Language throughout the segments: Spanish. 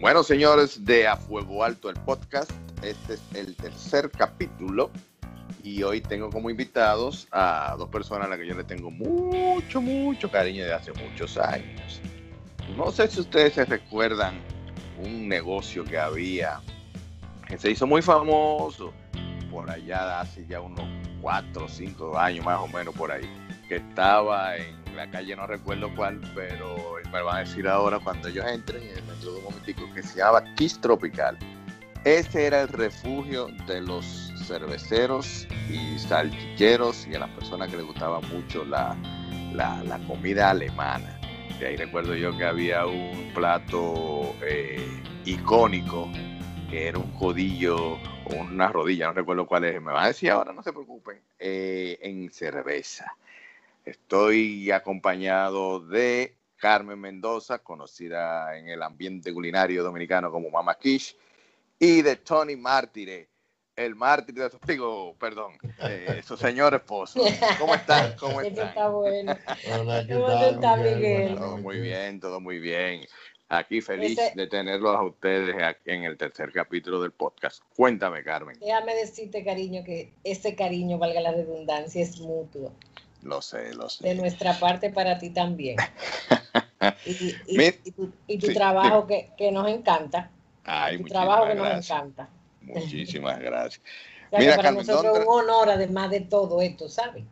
Bueno, señores, de A Fuego Alto el podcast, este es el tercer capítulo y hoy tengo como invitados a dos personas a las que yo le tengo mucho, mucho cariño de hace muchos años. No sé si ustedes se recuerdan un negocio que había que se hizo muy famoso por allá hace ya unos cuatro o cinco años más o menos por ahí, que estaba en la calle, no recuerdo cuál, pero me van a decir ahora cuando ellos entren, dentro de un momentico, que se llama Kiss Tropical. Ese era el refugio de los cerveceros y salchicheros y a las personas que les gustaba mucho la, la, comida alemana. De ahí recuerdo yo que había un plato eh, icónico que era un codillo o una rodilla, no recuerdo cuál es, me van a decir ahora, no se preocupen, eh, en cerveza. Estoy acompañado de Carmen Mendoza, conocida en el ambiente culinario dominicano como Mama Kish, y de Tony Mártire, el mártir de su, digo, perdón, eh, su señor esposo. ¿Cómo están? ¿Cómo están? Está bueno. Hola, ¿qué ¿Cómo tal, está, Miguel? Miguel? Todo muy bien, todo muy bien. Aquí feliz Ese- de tenerlos a ustedes aquí en el tercer capítulo del podcast. Cuéntame, Carmen. Déjame decirte, cariño, que ese cariño, valga la redundancia, es mutuo. Lo sé, lo De sé. nuestra parte para ti también. Y, y- Mir- y tu, y tu sí, trabajo que, que nos encanta. Ay, tu trabajo que nos encanta. Muchísimas gracias. O sea, Mira, que para Carmen, nosotros ¿dónde- es un honor, además de todo esto, ¿sabes?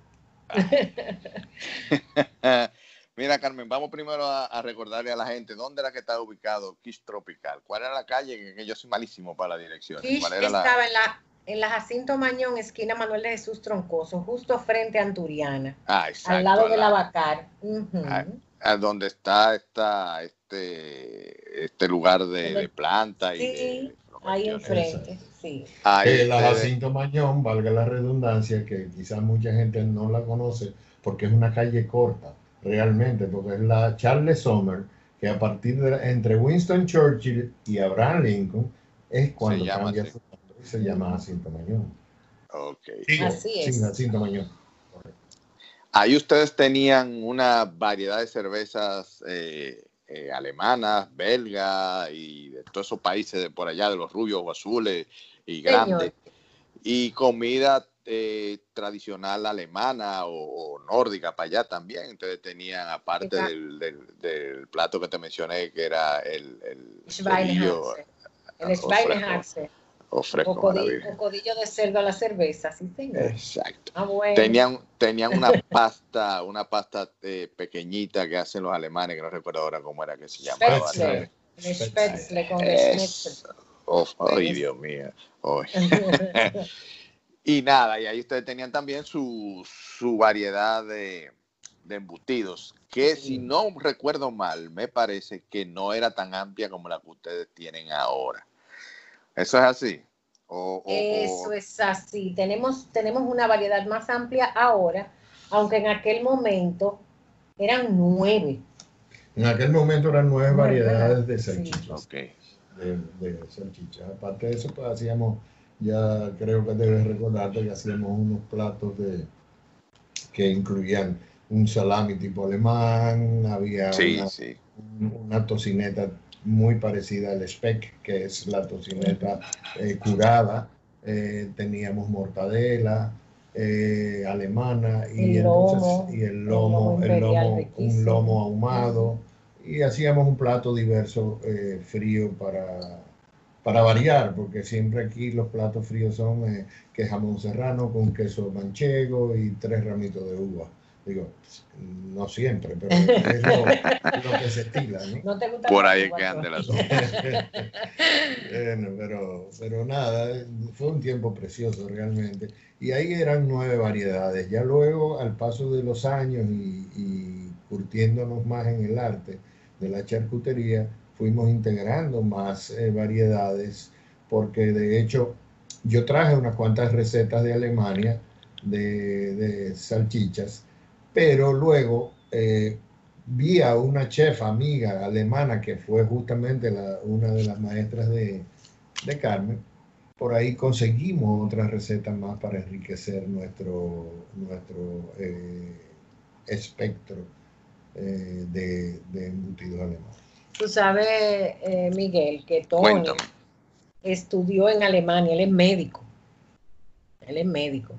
Mira, Carmen, vamos primero a, a recordarle a la gente dónde era que está ubicado Kish Tropical. ¿Cuál era la calle? Que, que yo soy malísimo para la dirección. Kish ¿Cuál era la- estaba en la, en la Jacinto Mañón, esquina Manuel de Jesús Troncoso, justo frente a Anturiana, Ah, exacto. al lado de la Bacar. Ujú. Ah, a donde está esta, este, este lugar de, de planta y Sí, de Ahí enfrente, sí. Ahí Eh, la ustedes- Jacinto Mañón, valga la redundancia, que quizás mucha gente no la conoce porque es una calle corta, realmente, porque es la Charles Sommer, que a partir de entre Winston Churchill y Abraham Lincoln es cuando llama cambia su y se llama Jacinto Mañón. Ok. Digo, Así es. Sí, Jacinto Mañón. Ahí ustedes tenían una variedad de cervezas eh, eh, alemanas, belgas y de todos esos países de por allá, de los rubios o azules y grandes. Señor. Y comida eh, tradicional alemana o, o nórdica para allá también. Ustedes tenían, aparte del, del- del plato que te mencioné, que era el, el. El o Schweinehaxe. o O, fresco a la codillo, Virgen. o codillo de cerdo a la cerveza, sí, señor. Exacto. Ah, bueno. Tenían, tenían una pasta, una pasta eh, pequeñita que hacen los alemanes, que no recuerdo ahora cómo era que se llamaba. Spätzle. Spätzle con. Oh, ay, Dios mío. Y nada, y ahí ustedes tenían también su, su variedad de, de embutidos, que Sí. si no recuerdo mal, me parece que no era tan amplia como la que ustedes tienen ahora. ¿Eso es así? O, o- Eso o- es así. Tenemos, tenemos una variedad más amplia ahora, aunque en aquel momento eran nueve. En aquel momento eran nueve Nueve, variedades de sí. salchichas. Ok. de, de salchichas. Aparte de eso, pues hacíamos, ya creo que debes recordarte que hacíamos unos platos de que incluían un salami tipo alemán, había Sí, una, sí. una tocineta muy parecida al speck, que es la tocineta eh, curada, eh, teníamos mortadela eh, alemana y El entonces lomo, y el el lomo, lomo el lomo, un lomo ahumado. Y hacíamos un plato diverso eh, frío para, para variar, porque siempre aquí los platos fríos son eh, que jamón serrano con queso manchego y tres ramitos de uva. Digo, no siempre, pero es lo, lo que se estila, ¿no? ¿No te gusta Por ahí es que ande la bueno, pero, pero nada, fue un tiempo precioso realmente. Y ahí eran nueve variedades. Ya luego, al paso de los años y, y curtiéndonos más en el arte de la charcutería, fuimos integrando más eh, variedades, porque de hecho yo traje unas cuantas recetas de Alemania de, de salchichas, pero luego eh, vi a una chef amiga alemana que fue justamente la- una de las maestras de, de Carmen. Por ahí conseguimos otras recetas más para enriquecer nuestro, nuestro eh, espectro eh, de, de embutidos alemanes. Tú sabes, eh, Miguel, que Tony estudió en Alemania, él es médico. Él es médico.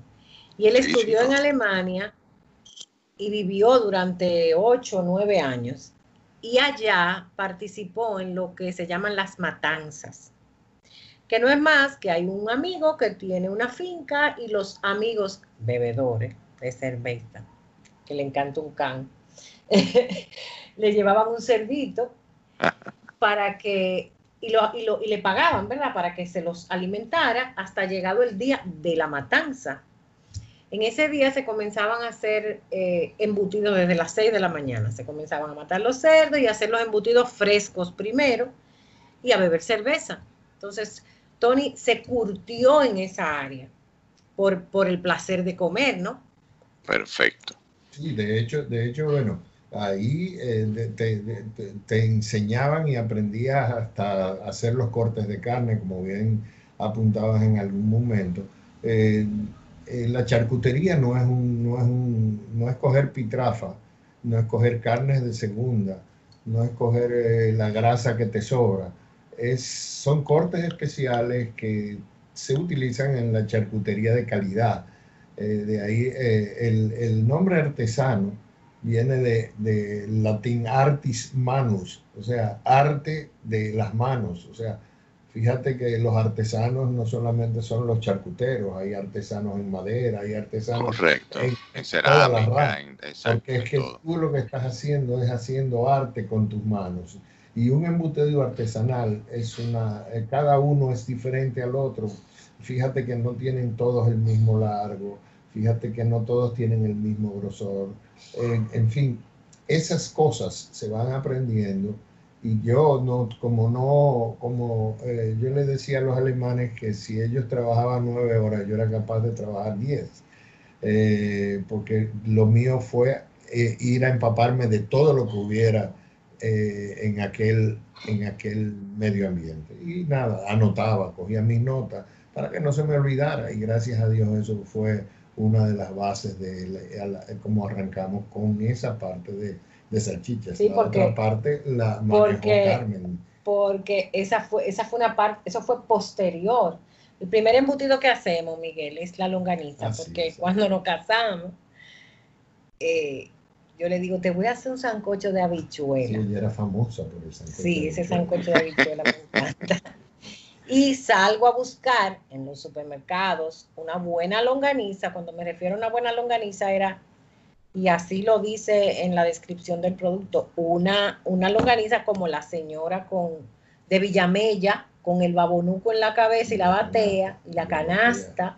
Y él estudió en Alemania y vivió durante ocho o nueve años. Y allá participó en lo que se llaman las matanzas que no es más que hay un amigo que tiene una finca y los amigos bebedores de cerveza, que le encanta un can, le llevaban un cerdito para que, y, lo, y, le pagaban, ¿verdad? Para que se los alimentara hasta llegado el día de la matanza. En ese día se comenzaban a hacer eh, embutidos desde las 6 de la mañana. Se comenzaban a matar los cerdos y a hacer los embutidos frescos primero y a beber cerveza. Entonces, Tony se curtió en esa área por, por el placer de comer, ¿no? Perfecto. Sí, de hecho, de hecho, bueno, ahí eh, te, enseñaban y aprendías hasta hacer los cortes de carne, como bien apuntabas en algún momento. Eh, eh, la charcutería no es un, no es un, no es coger pitrafa, no es coger carnes de segunda, no es coger la grasa que te sobra es, son cortes especiales que se utilizan en la charcutería de calidad. Eh, de ahí eh, el, el, nombre artesano viene de, de, latín artis manus, o sea, arte de las manos. O sea, fíjate que los artesanos no solamente son los charcuteros, hay artesanos en madera, hay artesanos en, en cerámica, porque es que tú lo que estás haciendo es haciendo arte con tus manos. Y un embutido artesanal es una, eh, cada uno es diferente al otro. Fíjate que no tienen todos el mismo largo, fíjate que no todos tienen el mismo grosor. en fin, esas cosas se van aprendiendo y yo no, como no, como eh, yo les decía a los alemanes que si ellos trabajaban nueve horas, yo era capaz de trabajar diez, eh, porque lo mío fue ir a empaparme de todo lo que hubiera eh, en, aquel, en aquel medio ambiente. Y nada, anotaba, cogía mis notas para que no se me olvidara y gracias a Dios eso fue una de las bases de cómo arrancamos con esa parte de, de salchichas. Sí, porque, otra parte la porque, Carmen. Porque esa fue, esa fue una parte, eso fue posterior. El primer embutido que hacemos, Miguel, es la longaniza, porque cuando nos casamos, eh, yo le digo, te voy a hacer un sancocho de habichuela. Sí, ella era famosa por el sancocho. Sí, ese sancocho de habichuela me encanta. Y salgo a buscar en los supermercados una buena longaniza. Cuando me refiero a una buena longaniza era, y así lo dice en la descripción del producto, una, una longaniza como la señora con, de Villamella, con el babonuco en la cabeza y la batea y la canasta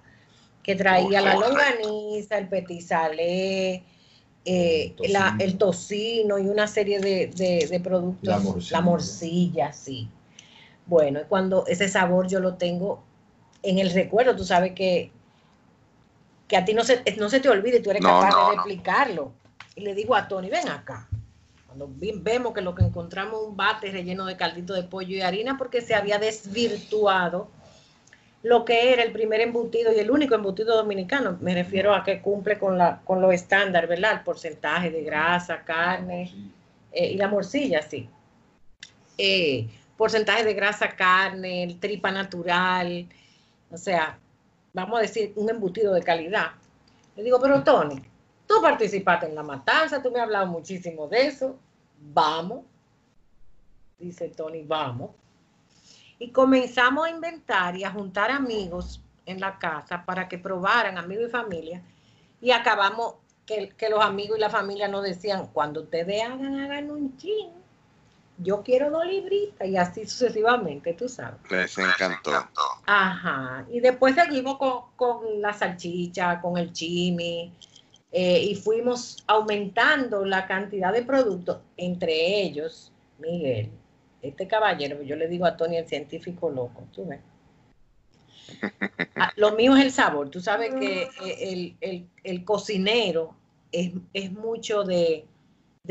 que traía la longaniza, el petizalé, eh, el, tocino. y una serie de, productos. La morcilla. sí. Bueno, cuando ese sabor yo lo tengo en el recuerdo, tú sabes que, que a ti no se, no se te olvide, tú eres capaz de replicarlo. Y le digo a Tony, ven acá. Cuando vemos que lo que encontramos un bate relleno de caldito de pollo y harina porque se había desvirtuado lo que era el primer embutido y el único embutido dominicano. Me refiero a que cumple con, la, con lo estándar, ¿verdad? El porcentaje de grasa, carne eh, y la morcilla, sí. Eh, porcentaje de grasa, carne, el tripa natural, o sea, vamos a decir, un embutido de calidad. Le digo, pero Tony, tú participaste en la matanza, tú me has hablado muchísimo de eso, vamos. Dice Tony, vamos y comenzamos a inventar y a juntar amigos en la casa para que probaran, amigos y familia, y acabamos que, los amigos y la familia nos decían, cuando ustedes hagan, hagan un chin, yo quiero dos libritas, y así sucesivamente, tú sabes. Les encantó. Ajá, y después seguimos con, la salchicha, con el chimi, eh, y fuimos aumentando la cantidad de productos, entre ellos, Miguel, este caballero, yo le digo a Tony el científico loco, tú ves. Ah, lo mío es el sabor. Tú sabes que eh, el, cocinero es, mucho de,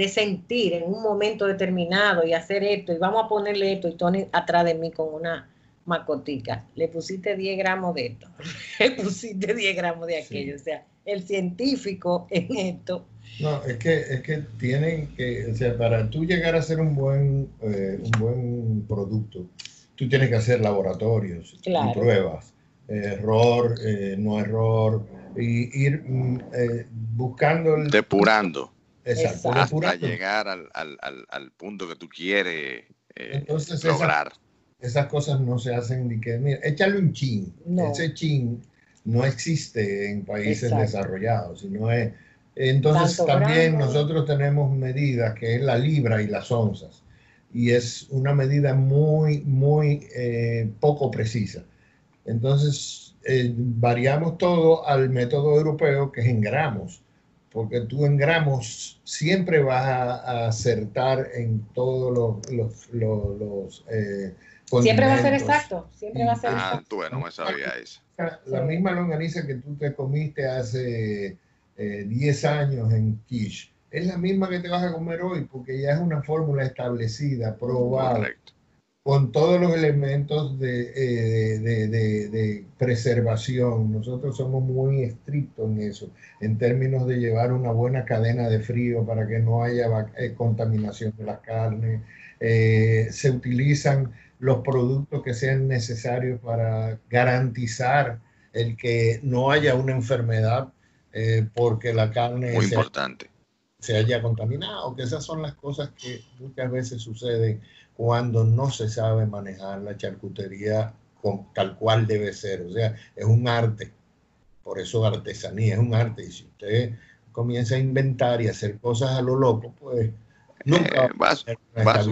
sentir en un momento determinado y hacer esto, y vamos a ponerle esto, y Tony atrás de mí con una macotica. Le pusiste 10 gramos de esto, le pusiste 10 gramos de aquello. O sea, el científico en esto No, es que, es que tienen que, o sea, para tú llegar a ser un buen, eh, un buen producto, tú tienes que hacer laboratorios y pruebas, error, eh, no error, y ir mm, eh, buscando... El, depurando. Exacto, Hasta llegar al, al, al, punto que tú quieres lograr. Esas, cosas no se hacen ni que, mira, échale un chin. Ese chin no existe en países desarrollados, sino es entonces también nosotros tenemos medidas que es la libra y las onzas. Y es una medida muy, muy eh, poco precisa. Entonces eh, variamos todo al método europeo que es en gramos. Porque tú en gramos siempre vas a, acertar en todos los, los, eh, Siempre va a ser exacto, siempre va a ser ah, exacto. Ah, me sabía eso. La misma longaniza que tú te comiste hace 10 eh, años en quiche, es la misma que te vas a comer hoy porque ya es una fórmula establecida, probada, con todos los elementos eh, de, de, preservación. Nosotros somos muy estrictos en eso, en términos de llevar una buena cadena de frío para que no haya eh, contaminación de las carnes. se utilizan los productos que sean necesarios para garantizar el que no haya una enfermedad eh, porque la carne Muy se, importante. se haya contaminado, que esas son las cosas que muchas veces suceden cuando no se sabe manejar la charcutería con, tal cual debe ser. O sea, es un arte, por eso artesanía, es un arte. Y si usted comienza a inventar y hacer cosas a lo loco, pues nunca eh, vas, vas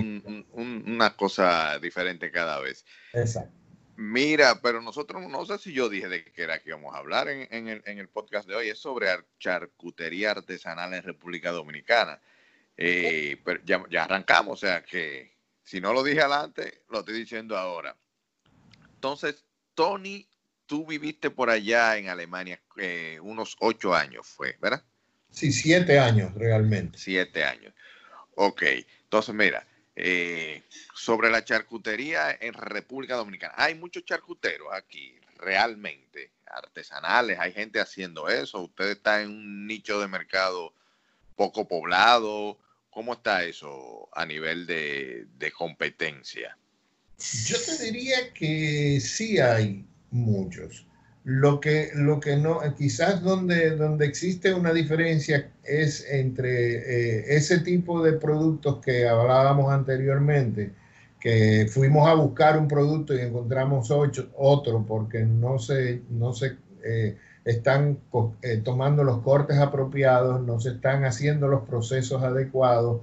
una cosa diferente cada vez. Exacto. Mira, pero nosotros, no sé si yo dije de qué era que íbamos a hablar en, el, podcast de hoy, es sobre charcutería artesanal en República Dominicana. Eh, pero ya, arrancamos, o sea que si no lo dije adelante, lo estoy diciendo ahora. Entonces, Tony, tú viviste por allá en Alemania eh, unos ocho años, fue, ¿verdad? Sí, siete años realmente. Siete años. Ok, entonces mira, eh, sobre la charcutería en República Dominicana. Hay muchos charcuteros aquí, realmente, artesanales, hay gente haciendo eso. Usted está en un nicho de mercado poco poblado. ¿Cómo está eso a nivel de, competencia? Yo te diría que sí hay muchos. Lo que, lo que no, quizás donde, donde existe una diferencia es entre eh, ese tipo de productos que hablábamos anteriormente, que fuimos a buscar un producto y encontramos otro porque no se, no se eh, están eh, tomando los cortes apropiados, no se están haciendo los procesos adecuados,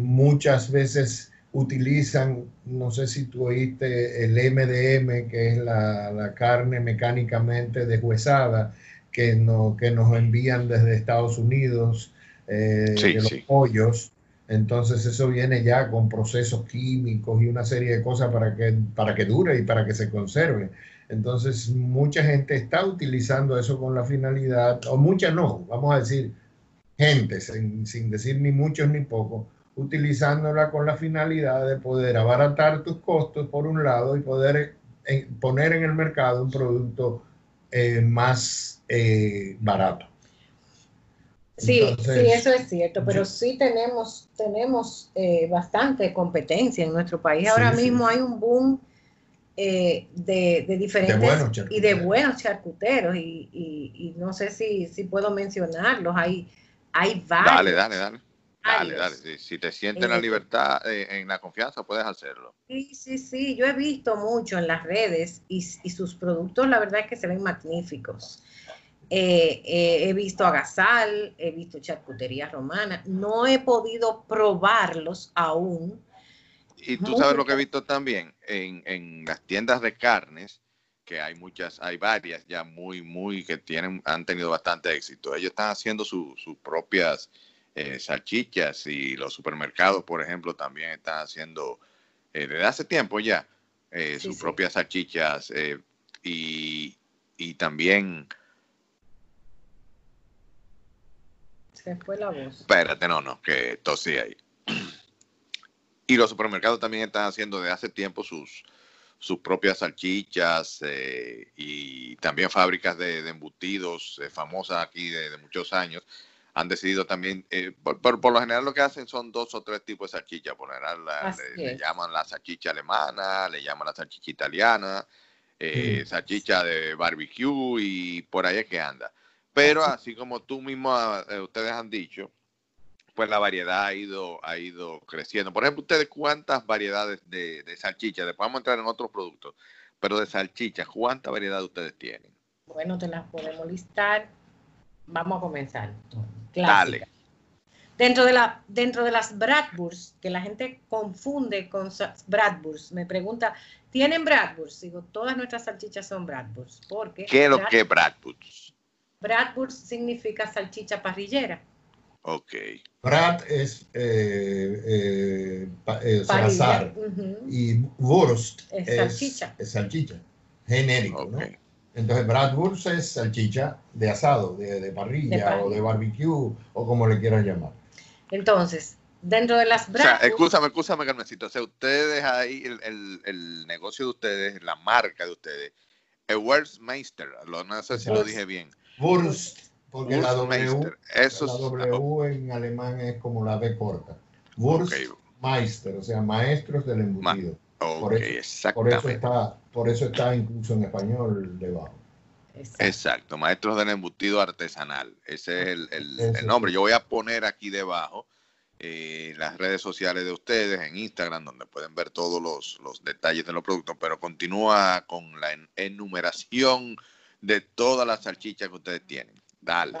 muchas veces utilizan, no sé si tú oíste el MDM, que es la, carne mecánicamente deshuesada, que, no, que nos envían desde Estados Unidos, eh, de los pollos. Entonces eso viene ya con procesos químicos y una serie de cosas para que, para que dure y para que se conserve. Entonces mucha gente está utilizando eso con la finalidad, o mucha no, vamos a decir gente, sin, sin decir ni muchos ni pocos, utilizándola con la finalidad de poder abaratar tus costos por un lado y poder eh, poner en el mercado un producto eh, más eh, barato. Sí, sí, eso es cierto, pero sí tenemos, tenemos bastante competencia en nuestro país. Ahora mismo hay un boom de, diferentes y de buenos charcuteros y, no sé si, si puedo mencionarlos. Hay, hay varios. Dale, dale, dale. Dale, dale. Si, te sientes en la libertad, eh, en la confianza, puedes hacerlo. Sí, sí, sí. Yo he visto mucho en las redes y, sus productos, la verdad es que se ven magníficos. Eh, eh, he visto agasal, he visto charcutería romana. No he podido probarlos aún. Y tú sabes lo que he visto también en, en las tiendas de carnes, que hay muchas, hay varias ya muy, muy, que tienen, han tenido bastante éxito. Ellos están haciendo sus propias eh, salchichas y los supermercados, por ejemplo, también están haciendo eh, desde hace tiempo ya eh, sus propias salchichas y, y, también... Se fue la voz. Espérate, no, no, que tosí ahí. Y los supermercados también están haciendo desde hace tiempo sus, sus propias salchichas y también fábricas de, embutidos famosas aquí de, muchos años. Han decidido también, eh, por, por, lo general lo que hacen son dos o tres tipos de salchicha, por general le, llaman la salchicha alemana, le llaman la salchicha italiana, eh, salchicha de barbecue y por ahí es que anda. Pero así como tú mismo, eh, ustedes han dicho, pues la variedad ha ido, ha ido creciendo. Por ejemplo, ustedes cuántas variedades de, de salchicha, después vamos a entrar en otros productos, pero de salchicha, ¿cuánta variedad ustedes tienen? Bueno, te las podemos listar. Vamos a comenzar. Dale. Dentro de, la, dentro de las Bradburst, que la gente confunde con Bradburst, me pregunta, ¿tienen Bradburst? Digo, todas nuestras salchichas son Bradburst. Porque ¿Qué es lo que es Bradburst? Bradburst significa salchicha parrillera. Ok. Brad es, eh, eh, eh y Wurst es, salchicha. Es, salchicha, genérico, ¿no? Entonces Bradburst es salchicha de asado, de, parrilla o de barbecue o como le quieran llamar. Entonces, dentro de las Bradburst... O sea, escúchame, escúchame, Carmencito. O sea, ustedes ahí, el, el, negocio de ustedes, la marca de ustedes, el Wurstmeister, no sé si lo dije bien. Wurst porque la W, Eso la W en alemán es como la B corta. Wurstmeister, o sea, maestros del embutido. por, eso, por, eso, está, por eso está incluso en español debajo. Exacto. maestros del embutido artesanal. Ese es el, el, nombre. Yo voy a poner aquí debajo eh, las redes sociales de ustedes en Instagram, donde pueden ver todos los, los detalles de los productos, pero continúa con la enumeración de todas las salchichas que ustedes tienen. Dale.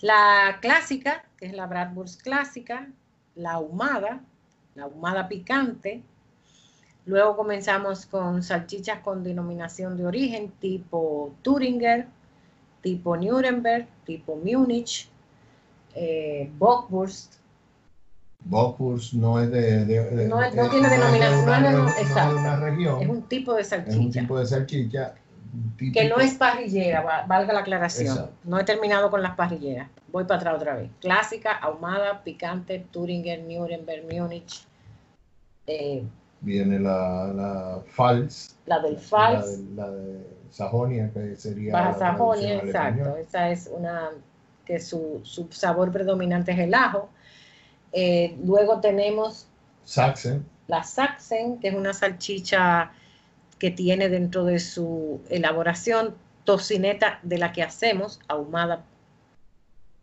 La clásica, que es la Bratwurst clásica, la ahumada, la ahumada picante. Luego comenzamos con salchichas con denominación de origen tipo Thuringer, tipo Nuremberg, tipo Múnich, eh, Bockwurst. Bockwurst no es de, no, tiene denominación, es un tipo de salchicha. Es un tipo de salchicha que no es parrillera, valga la aclaración. No he terminado con las parrilleras. Voy para atrás otra vez. Clásica, ahumada, picante, Thuringer, Nuremberg, Múnich. Eh, Viene la, la Fals. La del Fals. La de, Sajonia, que sería. Baja Sajonia, exacto. Esa es una que su, su sabor predominante es el ajo. Eh, luego tenemos. Sachsen. La Sachsen, que es una salchicha que tiene dentro de su elaboración tocineta de la que hacemos, ahumada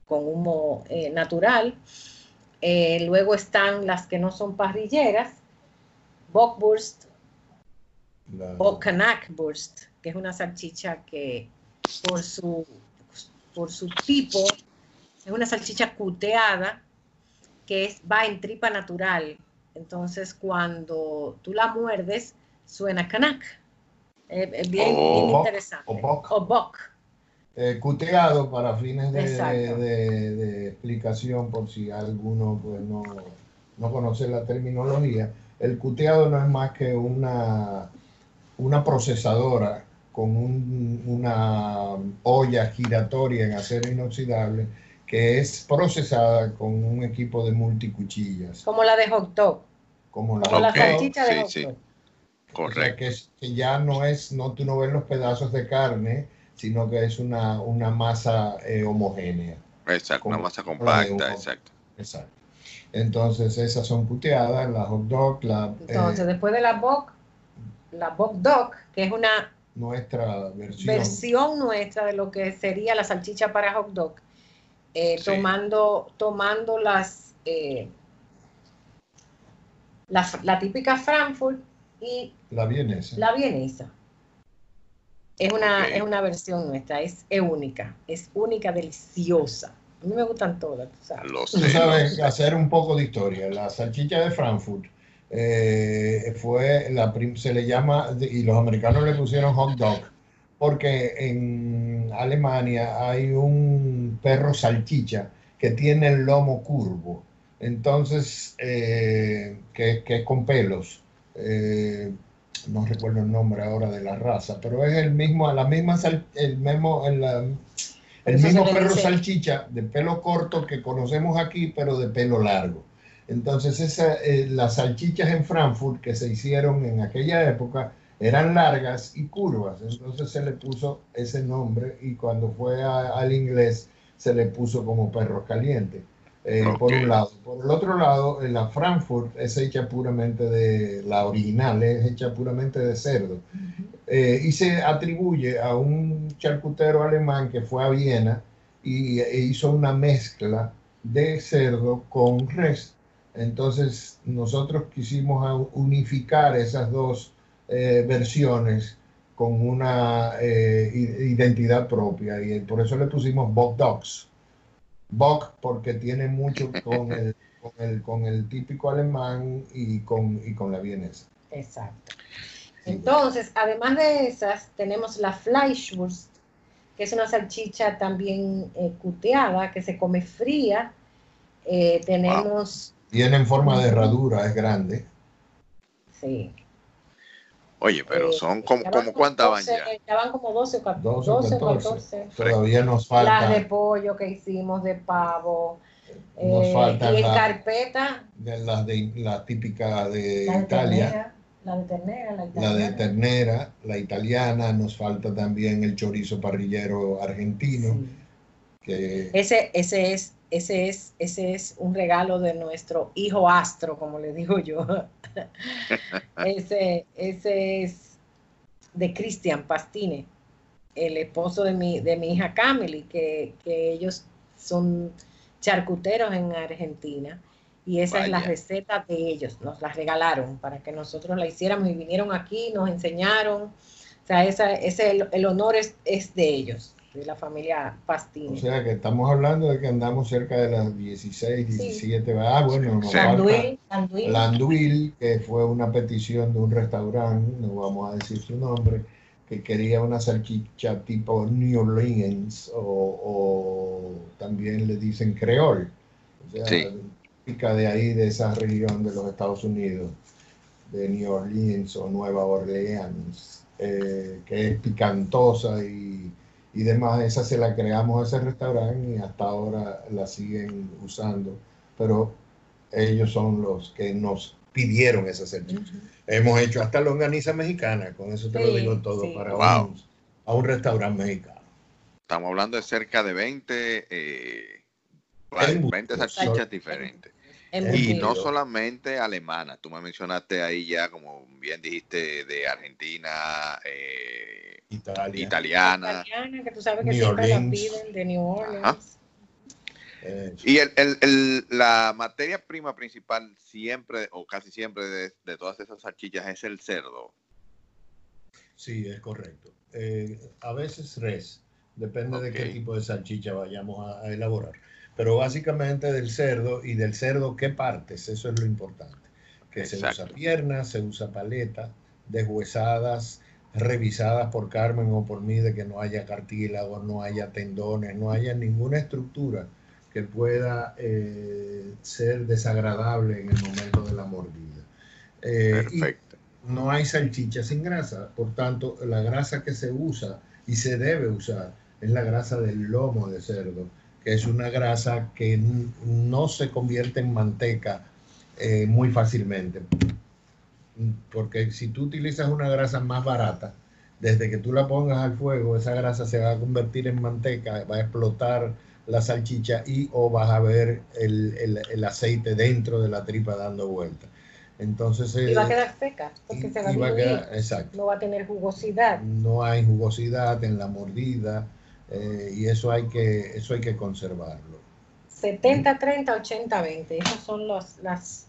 con humo eh, natural. Eh, luego están las que no son parrilleras, Bockwurst o Kanakburst, que es una salchicha que por su, por su tipo es una salchicha cuteada que es, va en tripa natural. Entonces cuando tú la muerdes, suena Kanak. Es bien, interesante. O Bok. Eh, cuteado para fines de, explicación, por si alguno pues, no, no conoce la terminología. El cuteado no es más que una, una procesadora con una olla giratoria en acero inoxidable que es procesada con un equipo de multicuchillas. Como la de hot dog. Como la, Como la salchicha de hot dog. Correcto. que, que, ya no es, no tú no ves los pedazos de carne, sino que es una, una masa eh, homogénea. Exacto, una masa compacta, exacto. Exacto. Entonces esas son puteadas, la hot dog, la... Entonces eh, después de la bok, la bok dog, que es una... Nuestra versión. Versión nuestra de lo que sería la salchicha para hot dog. Eh, tomando, tomando las, la típica Frankfurt y la vienesa. La vienesa. Es una, es una versión nuestra, es, única, es única, deliciosa. A mí me gustan todas, tú sabes. hacer un poco de historia. La salchicha de Frankfurt eh, fue la se le llama, y los americanos le pusieron hot dog, porque en Alemania hay un perro salchicha que tiene el lomo curvo, entonces, eh, que, que es con pelos. Eh, no recuerdo el nombre ahora de la raza, pero es el mismo, la misma el mismo, el, el mismo perro salchicha de pelo corto que conocemos aquí, pero de pelo largo. Entonces, esa, eh, las salchichas en Frankfurt que se hicieron en aquella época eran largas y curvas, entonces se le puso ese nombre y cuando fue al inglés se le puso como perros calientes. Eh, por un lado. Por el otro lado, la Frankfurt es hecha puramente de, la original es hecha puramente de cerdo. Eh, y se atribuye a un charcutero alemán que fue a Viena y e hizo una mezcla de cerdo con res. Entonces nosotros quisimos unificar esas dos eh, versiones con una identidad propia y por eso le pusimos Bob Dogs Bock porque tiene mucho con el, con el, con el típico alemán y con, y con la vienesa. Exacto. Entonces, además de esas, tenemos la Fleischwurst, que es una salchicha también eh, cuteada, que se come fría. Eh, tenemos... Viene en forma de herradura, es grande. Sí. Oye, pero eh, son como, como cuántas van ya. Estaban como 12 o 14. 12 o 14. Todavía nos falta. Las de pollo que hicimos, de pavo. Nos eh, falta. Y en carpeta. De las de la típica de Italia. la de ternera, la italiana. La de ternera, la italiana. Nos falta también el chorizo parrillero argentino. Que... Ese, ese es ese es, ese es un regalo de nuestro hijo astro, como le digo yo. ese, ese es de Cristian Pastine, el esposo de mi, de mi hija Camille, que, ellos son charcuteros en Argentina. Y esa es la receta de ellos, nos la regalaron para que nosotros la hiciéramos y vinieron aquí, nos enseñaron. O sea, esa, ese, el, el honor es, es de ellos de la familia Pastini. O sea que estamos hablando de que andamos cerca de las 16, 17. Ah, bueno, nos Landuil, Landuil. que fue una petición de un restaurante, no vamos a decir su nombre, que quería una salchicha tipo New Orleans o, también le dicen creol. O sea, típica de ahí, de esa región de los Estados Unidos, de New Orleans o Nueva Orleans, eh, que es picantosa y y demás, esa se la creamos a ese restaurante y hasta ahora la siguen usando, pero ellos son los que nos pidieron esa salchicha. Hemos hecho hasta longaniza mexicana, con eso te lo digo todo, para a un restaurante mexicano. Estamos hablando de cerca de 20, eh, 20 salchichas diferentes. Y no solamente alemana, tú me mencionaste ahí ya, como bien dijiste, de Argentina, eh, italiana. que tú sabes que siempre la piden de New Orleans. Y el, el, la materia prima principal siempre, o casi siempre, de, todas esas salchichas es el cerdo. Sí, es correcto. Eh, a veces res, depende de qué tipo de salchicha vayamos a elaborar pero básicamente del cerdo y del cerdo qué partes, eso es lo importante. Que se usa pierna, se usa paleta, deshuesadas, revisadas por Carmen o por mí de que no haya cartílago, no haya tendones, no haya ninguna estructura que pueda eh, ser desagradable en el momento de la mordida. Eh, Perfecto. no hay salchicha sin grasa, por tanto, la grasa que se usa y se debe usar es la grasa del lomo de cerdo que es una grasa que no se convierte en manteca eh, muy fácilmente. Porque si tú utilizas una grasa más barata, desde que tú la pongas al fuego, esa grasa se va a convertir en manteca, va a explotar la salchicha y o vas a ver el, aceite dentro de la tripa dando vuelta. Entonces, y va a quedar seca, porque se va a, quedar, exacto. No va a tener jugosidad. No hay jugosidad en la mordida eh, y eso hay que eso hay que conservarlo. 70, 30, 80, 20, esas son los, las,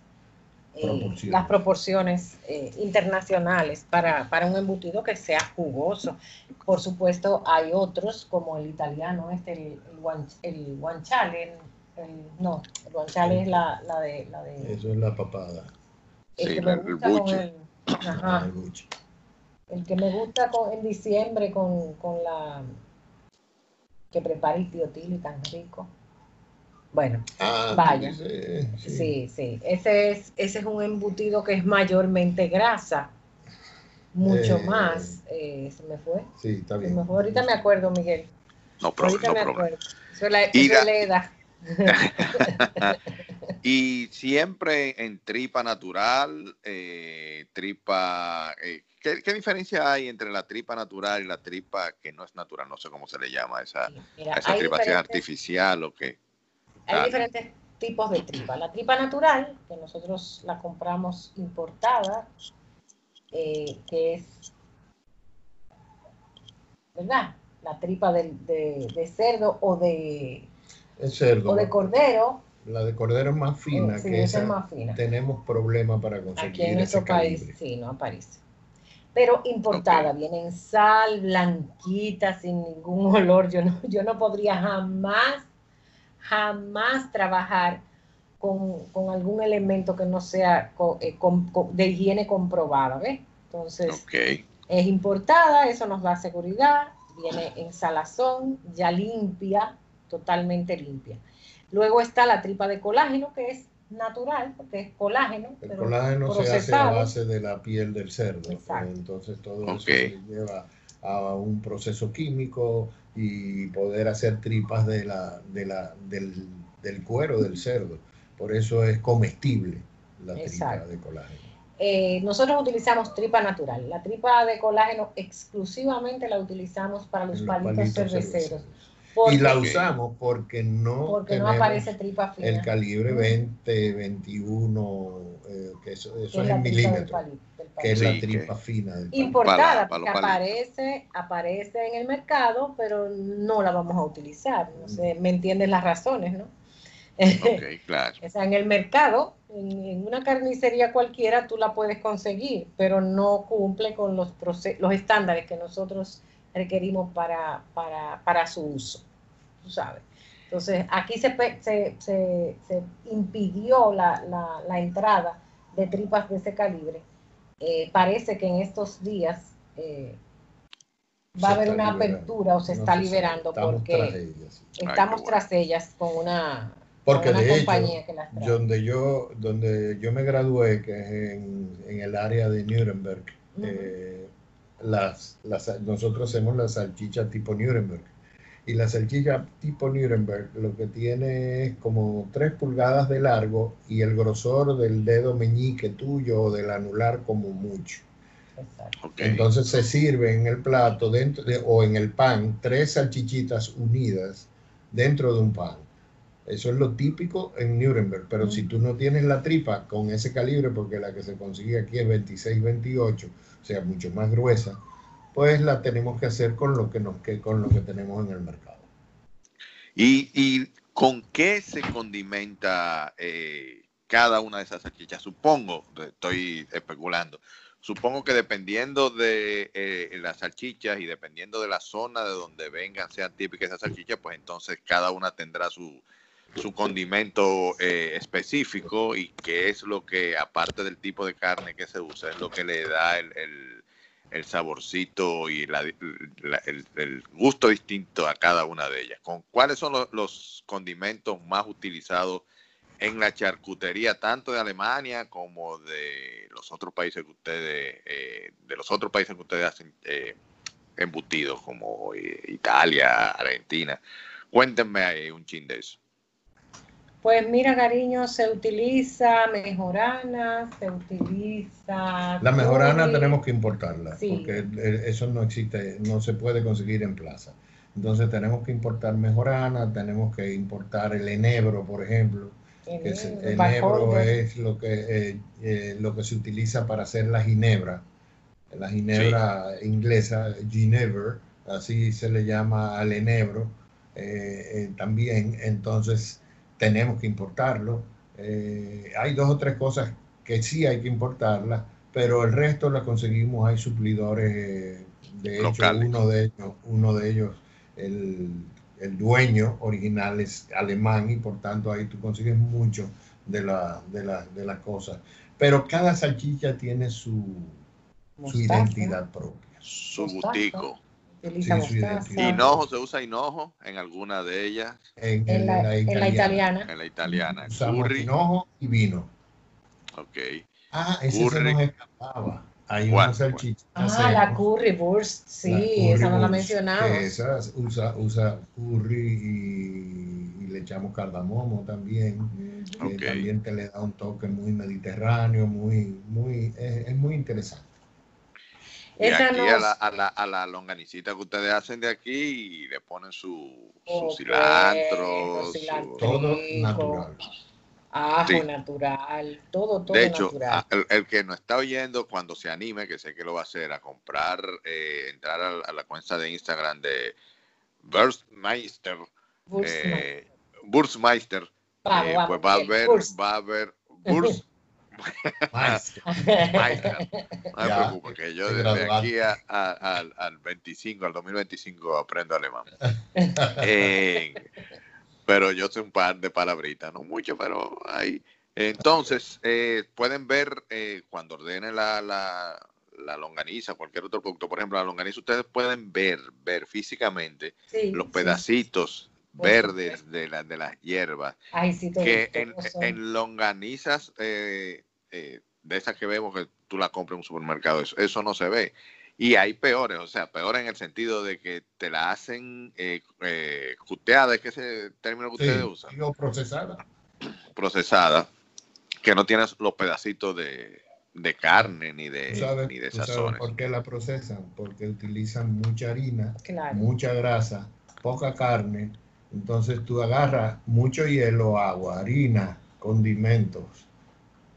eh, proporciones. las proporciones eh, internacionales para, para, un embutido que sea jugoso. Por supuesto, hay otros como el italiano, este, el, el, guanciale, no, el guanciale es la, la, de, la de... Eso es la papada. El sí, que me gusta el, ajá, el, el, que me gusta con, en diciembre con, con la que prepara el tío Tili tan rico. Bueno, ah, vaya. Sí, sí. Ese, es, ese es un embutido que es mayormente grasa. Mucho eh, más. Eh, ¿Se me fue? Sí, está bien. Ahorita me acuerdo, Miguel. No, pero, Ahorita no me acuerdo. Eso es la, edad. Y siempre en tripa natural, eh, tripa... Eh, ¿qué, diferencia hay entre la tripa natural y la tripa que no es natural? No sé cómo se le llama esa, esa tripa, artificial o qué. Hay diferentes tipos de tripa. La tripa natural, que nosotros la compramos importada, eh, que es, ¿verdad? La tripa de, de, cerdo o de, cerdo. o de cordero. La de cordero es más fina sí, que esa. Es más fina. Tenemos problemas para conseguir. Aquí en nuestro país, sí, no aparece. Pero importada, viene en sal, blanquita, sin ningún olor. Yo no, yo no podría jamás jamás trabajar con, algún elemento que no sea eh, de higiene comprobada, ¿ves? Entonces, es importada, eso nos da seguridad, viene en salazón, ya limpia, totalmente limpia. Luego está la tripa de colágeno, que es natural, porque es colágeno. El colágeno se hace a base de la piel del cerdo. Entonces todo eso lleva a un proceso químico y poder hacer tripas de la, de la, del, del cuero del cerdo. Por eso es comestible la tripa de colágeno. Eh, nosotros utilizamos tripa natural. La tripa de colágeno exclusivamente la utilizamos para los, palitos, cerveceros. Y la usamos porque no, porque no aparece tripa fina. El calibre 20, 21, eh, que eso, es en milímetros que es la tripa fina. Importada, porque aparece, aparece en el mercado, pero no la vamos a utilizar. No sé, me entienden las razones, ¿no? Ok, claro. o sea, en el mercado, en, una carnicería cualquiera, tú la puedes conseguir, pero no cumple con los, los estándares que nosotros requerimos para, para, para su uso, tú sabes. Entonces, aquí se, se, se, se impidió la, la, la entrada de tripas de ese calibre. Eh, parece que en estos días eh, va a haber una apertura o se está liberando porque estamos tras ellas con una, porque compañía que las trae. Donde yo, donde yo me gradué, que es en, el área de Nuremberg, eh, las, nosotros hacemos la salchicha tipo Nuremberg. Y la salchicha tipo Nuremberg lo que tiene es como 3 pulgadas de largo y el grosor del dedo meñique tuyo o del anular como mucho. Entonces se sirve en el plato dentro o en el pan tres salchichitas unidas dentro de un pan. Eso es lo típico en Nuremberg, pero si tú no tienes la tripa con ese calibre, porque la que se consigue aquí es 26-28, sea, mucho más gruesa, pues la tenemos que hacer con lo que, nos, que, con lo que tenemos en el mercado. ¿Y, con qué se condimenta eh, cada una de esas salchichas? Supongo, estoy especulando, supongo que dependiendo de eh, las salchichas y dependiendo de la zona de donde vengan, sean típicas esas salchichas, pues entonces cada una tendrá su, su condimento eh, específico y qué es lo que, aparte del tipo de carne que se usa, es lo que le da el el saborcito y el, gusto distinto a cada una de ellas. ¿Con cuáles son los, condimentos más utilizados en la charcutería, tanto de Alemania como de los otros países que ustedes, eh, de los otros países que ustedes hacen eh, embutidos, como eh, Italia, Argentina? Cuéntenme ahí un chin de eso. Pues mira, cariño, se utiliza mejorana, se utiliza... La mejorana tenemos que importarla, porque eso no existe, no se puede conseguir en plaza. Entonces tenemos que importar mejorana, tenemos que importar el enebro, por ejemplo. El enebro es lo que, eh, eh, lo que se utiliza para hacer la ginebra. La ginebra inglesa, ginever, así se le llama al enebro eh, también. Entonces tenemos que importarlo. Eh, hay dos o tres cosas que sí hay que importarlas, pero el resto las conseguimos, hay suplidores, eh, de hecho uno de ellos, uno de ellos el, el, dueño original es alemán y por tanto ahí tú consigues mucho de la, de la, de las cosas. Pero cada salchicha tiene su, su identidad propia. Su butico. Hinojo, ¿se usa hinojo en alguna de ellas? En, la, italiana. En la italiana. Usamos hinojo y vino. Ok. Ah, ese se nos escapaba. Hay ¿Cuál? una salchicha. Ah, la curry burst, sí, esa no la mencionamos. Esa usa, usa curry y, y le echamos cardamomo también. Que Ok. también te le da un toque muy mediterráneo, muy, muy, es, es muy interesante. Y aquí no- a, la, a, la, a la longanicita que ustedes hacen de aquí y le ponen su, su cilantro. su su- cilantro. Todo natural. Ajo Sí. natural, todo, todo De hecho, natural. a- el, el que nos está oyendo, cuando se anime, que sé que lo va a hacer, a comprar, eh, entrar a, a la cuenta de Instagram de Burstmeister, Burst, eh, Burstmeister, eh, pues va a ver, va a ver Burst Maestro. Meister. No me Ya, preocupe, que yo desde aquí a- a- al, al 25, al 2025 aprendo alemán. Eh, pero yo sé un par de palabritas, no mucho, pero ahí. Entonces, eh, pueden ver eh, cuando ordenen la, la, la longaniza, cualquier otro producto, por ejemplo, la longaniza, ustedes pueden ver, ver físicamente Sí, los sí. pedacitos verdes de, la, de las hierbas Ay, sí, te que en, en longanizas eh, eh, de esas que vemos que tú la compras en un supermercado, eso, eso no se ve. Y hay peores, o sea, peores en el sentido de que te la hacen eh, eh, cuteada, es que ese término que Sí, ustedes usan, digo procesada. procesada, que no tienes los pedacitos de, de carne ni de, ¿Tú sabes, ni de sazones. por qué la procesan? Porque utilizan mucha harina, Claro. mucha grasa, poca carne. Entonces tú agarras mucho hielo, agua, harina, condimentos,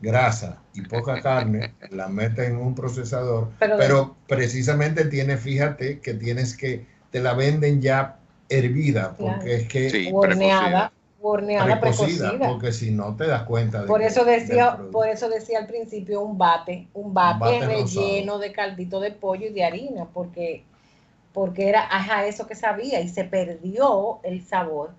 grasa y poca carne, la metes en un procesador, Pero precisamente tienes, fíjate que tienes que, te la venden ya hervida, porque Claro. es que Sí, horneada, horneada, precocida, precocida. porque si no te das cuenta de Por que- eso decía, por eso decía al principio un bate, un bate, bate relleno rosado. de caldito de pollo y de harina, porque, porque era ajá, eso que sabía y se perdió el sabor,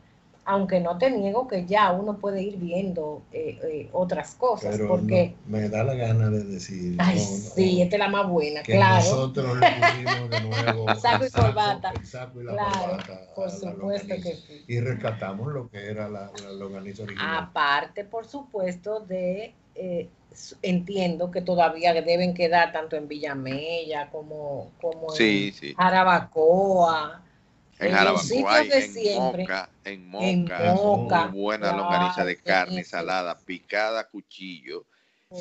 aunque no te niego que ya uno puede ir viendo eh, eh, otras cosas, Pero porque, no, me da la gana de decir ay, no, sí, no, esta es la más buena, que claro. nosotros le pusimos de nuevo Saco y corbata. el saco y la Claro, corbata a por la supuesto longaniza. que sí. y rescatamos lo que era la, la longaniza original. Aparte, por supuesto, de, eh, entiendo que todavía deben quedar tanto en Villamella como, como Sí, en sí. Jarabacoa, En en Jarabacoa, de en siempre, Moca, en en Moca, Moca, muy buena claro, longaniza de carne salada, picada a cuchillo,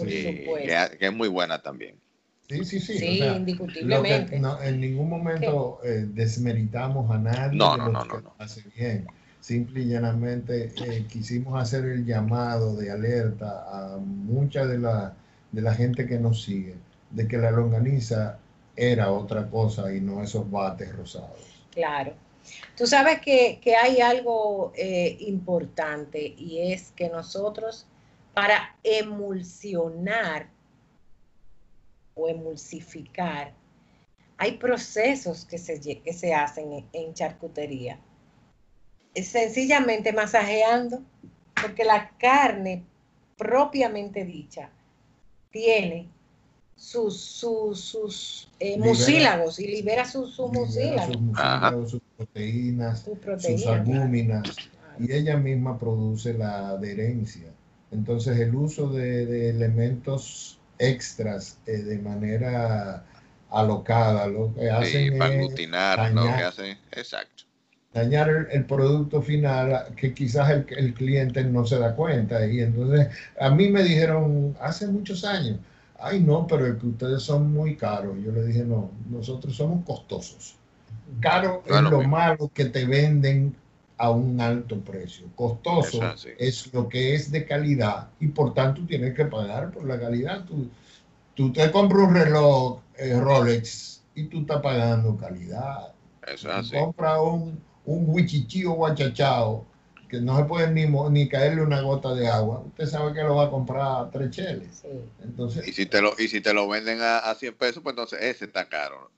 eh, supuesto. que, que es muy buena también. Sí, sí, sí. Sí, o sea, lo que indiscutiblemente. no, en ningún momento eh, desmeritamos a nadie No, de no, lo no, que no, no. hace bien. Simple y llanamente eh, quisimos hacer el llamado de alerta a mucha de la, de la gente que nos sigue de que la longaniza era otra cosa y no esos bates rosados. Claro. Tú sabes que, que hay algo eh, importante y es que nosotros para emulsionar o emulsificar, hay procesos que se, que se hacen en, en charcutería. Es sencillamente masajeando, porque la carne propiamente dicha tiene sus, sus, sus eh, Libera- mucílagos y libera sus, sus Libera mucílagos, sus proteínas, sus sus proteínas. albúminas. Claro. y ella misma produce la adherencia. Entonces el uso de, de elementos extras eh, de manera alocada lo que Sí, hacen para es aglutinar lo dañar. que hacen. Exacto. dañar el, el producto final que quizás el, el cliente no se da cuenta. Y entonces a mí me dijeron hace muchos años, ay no, pero es que ustedes son muy caros. Yo le dije, no, nosotros somos costosos. Caro es lo malo que te venden a un alto precio. Costoso es lo que es de calidad y por tanto tienes que pagar por la calidad. Tú, tú te compras un reloj eh, Rolex y tú estás pagando calidad. Compras un, un huichichío guachachao que no se puede ni, mo- ni caerle una gota de agua. Usted sabe que lo va a comprar a tres cheles. Sí. Entonces, Y si te lo, y si te lo venden a, a 100 pesos, pues entonces ese está caro.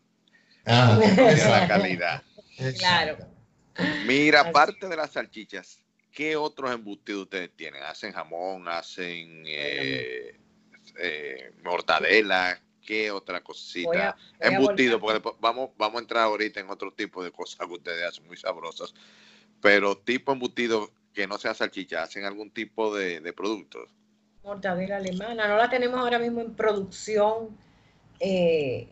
ah, la calidad. exacto. Mira, aparte de las salchichas, ¿qué otros embutidos ustedes tienen? ¿Hacen jamón? ¿Hacen eh, eh, mortadela? ¿Qué otra cosita? Voy a- voy a Embutido, porque después vamos, vamos a entrar ahorita en otro tipo de cosas que ustedes hacen muy sabrosas. Pero tipo embutido que no sea salchicha, ¿hacen algún tipo de, de productos? mortadela alemana. No la tenemos ahora mismo en producción eh,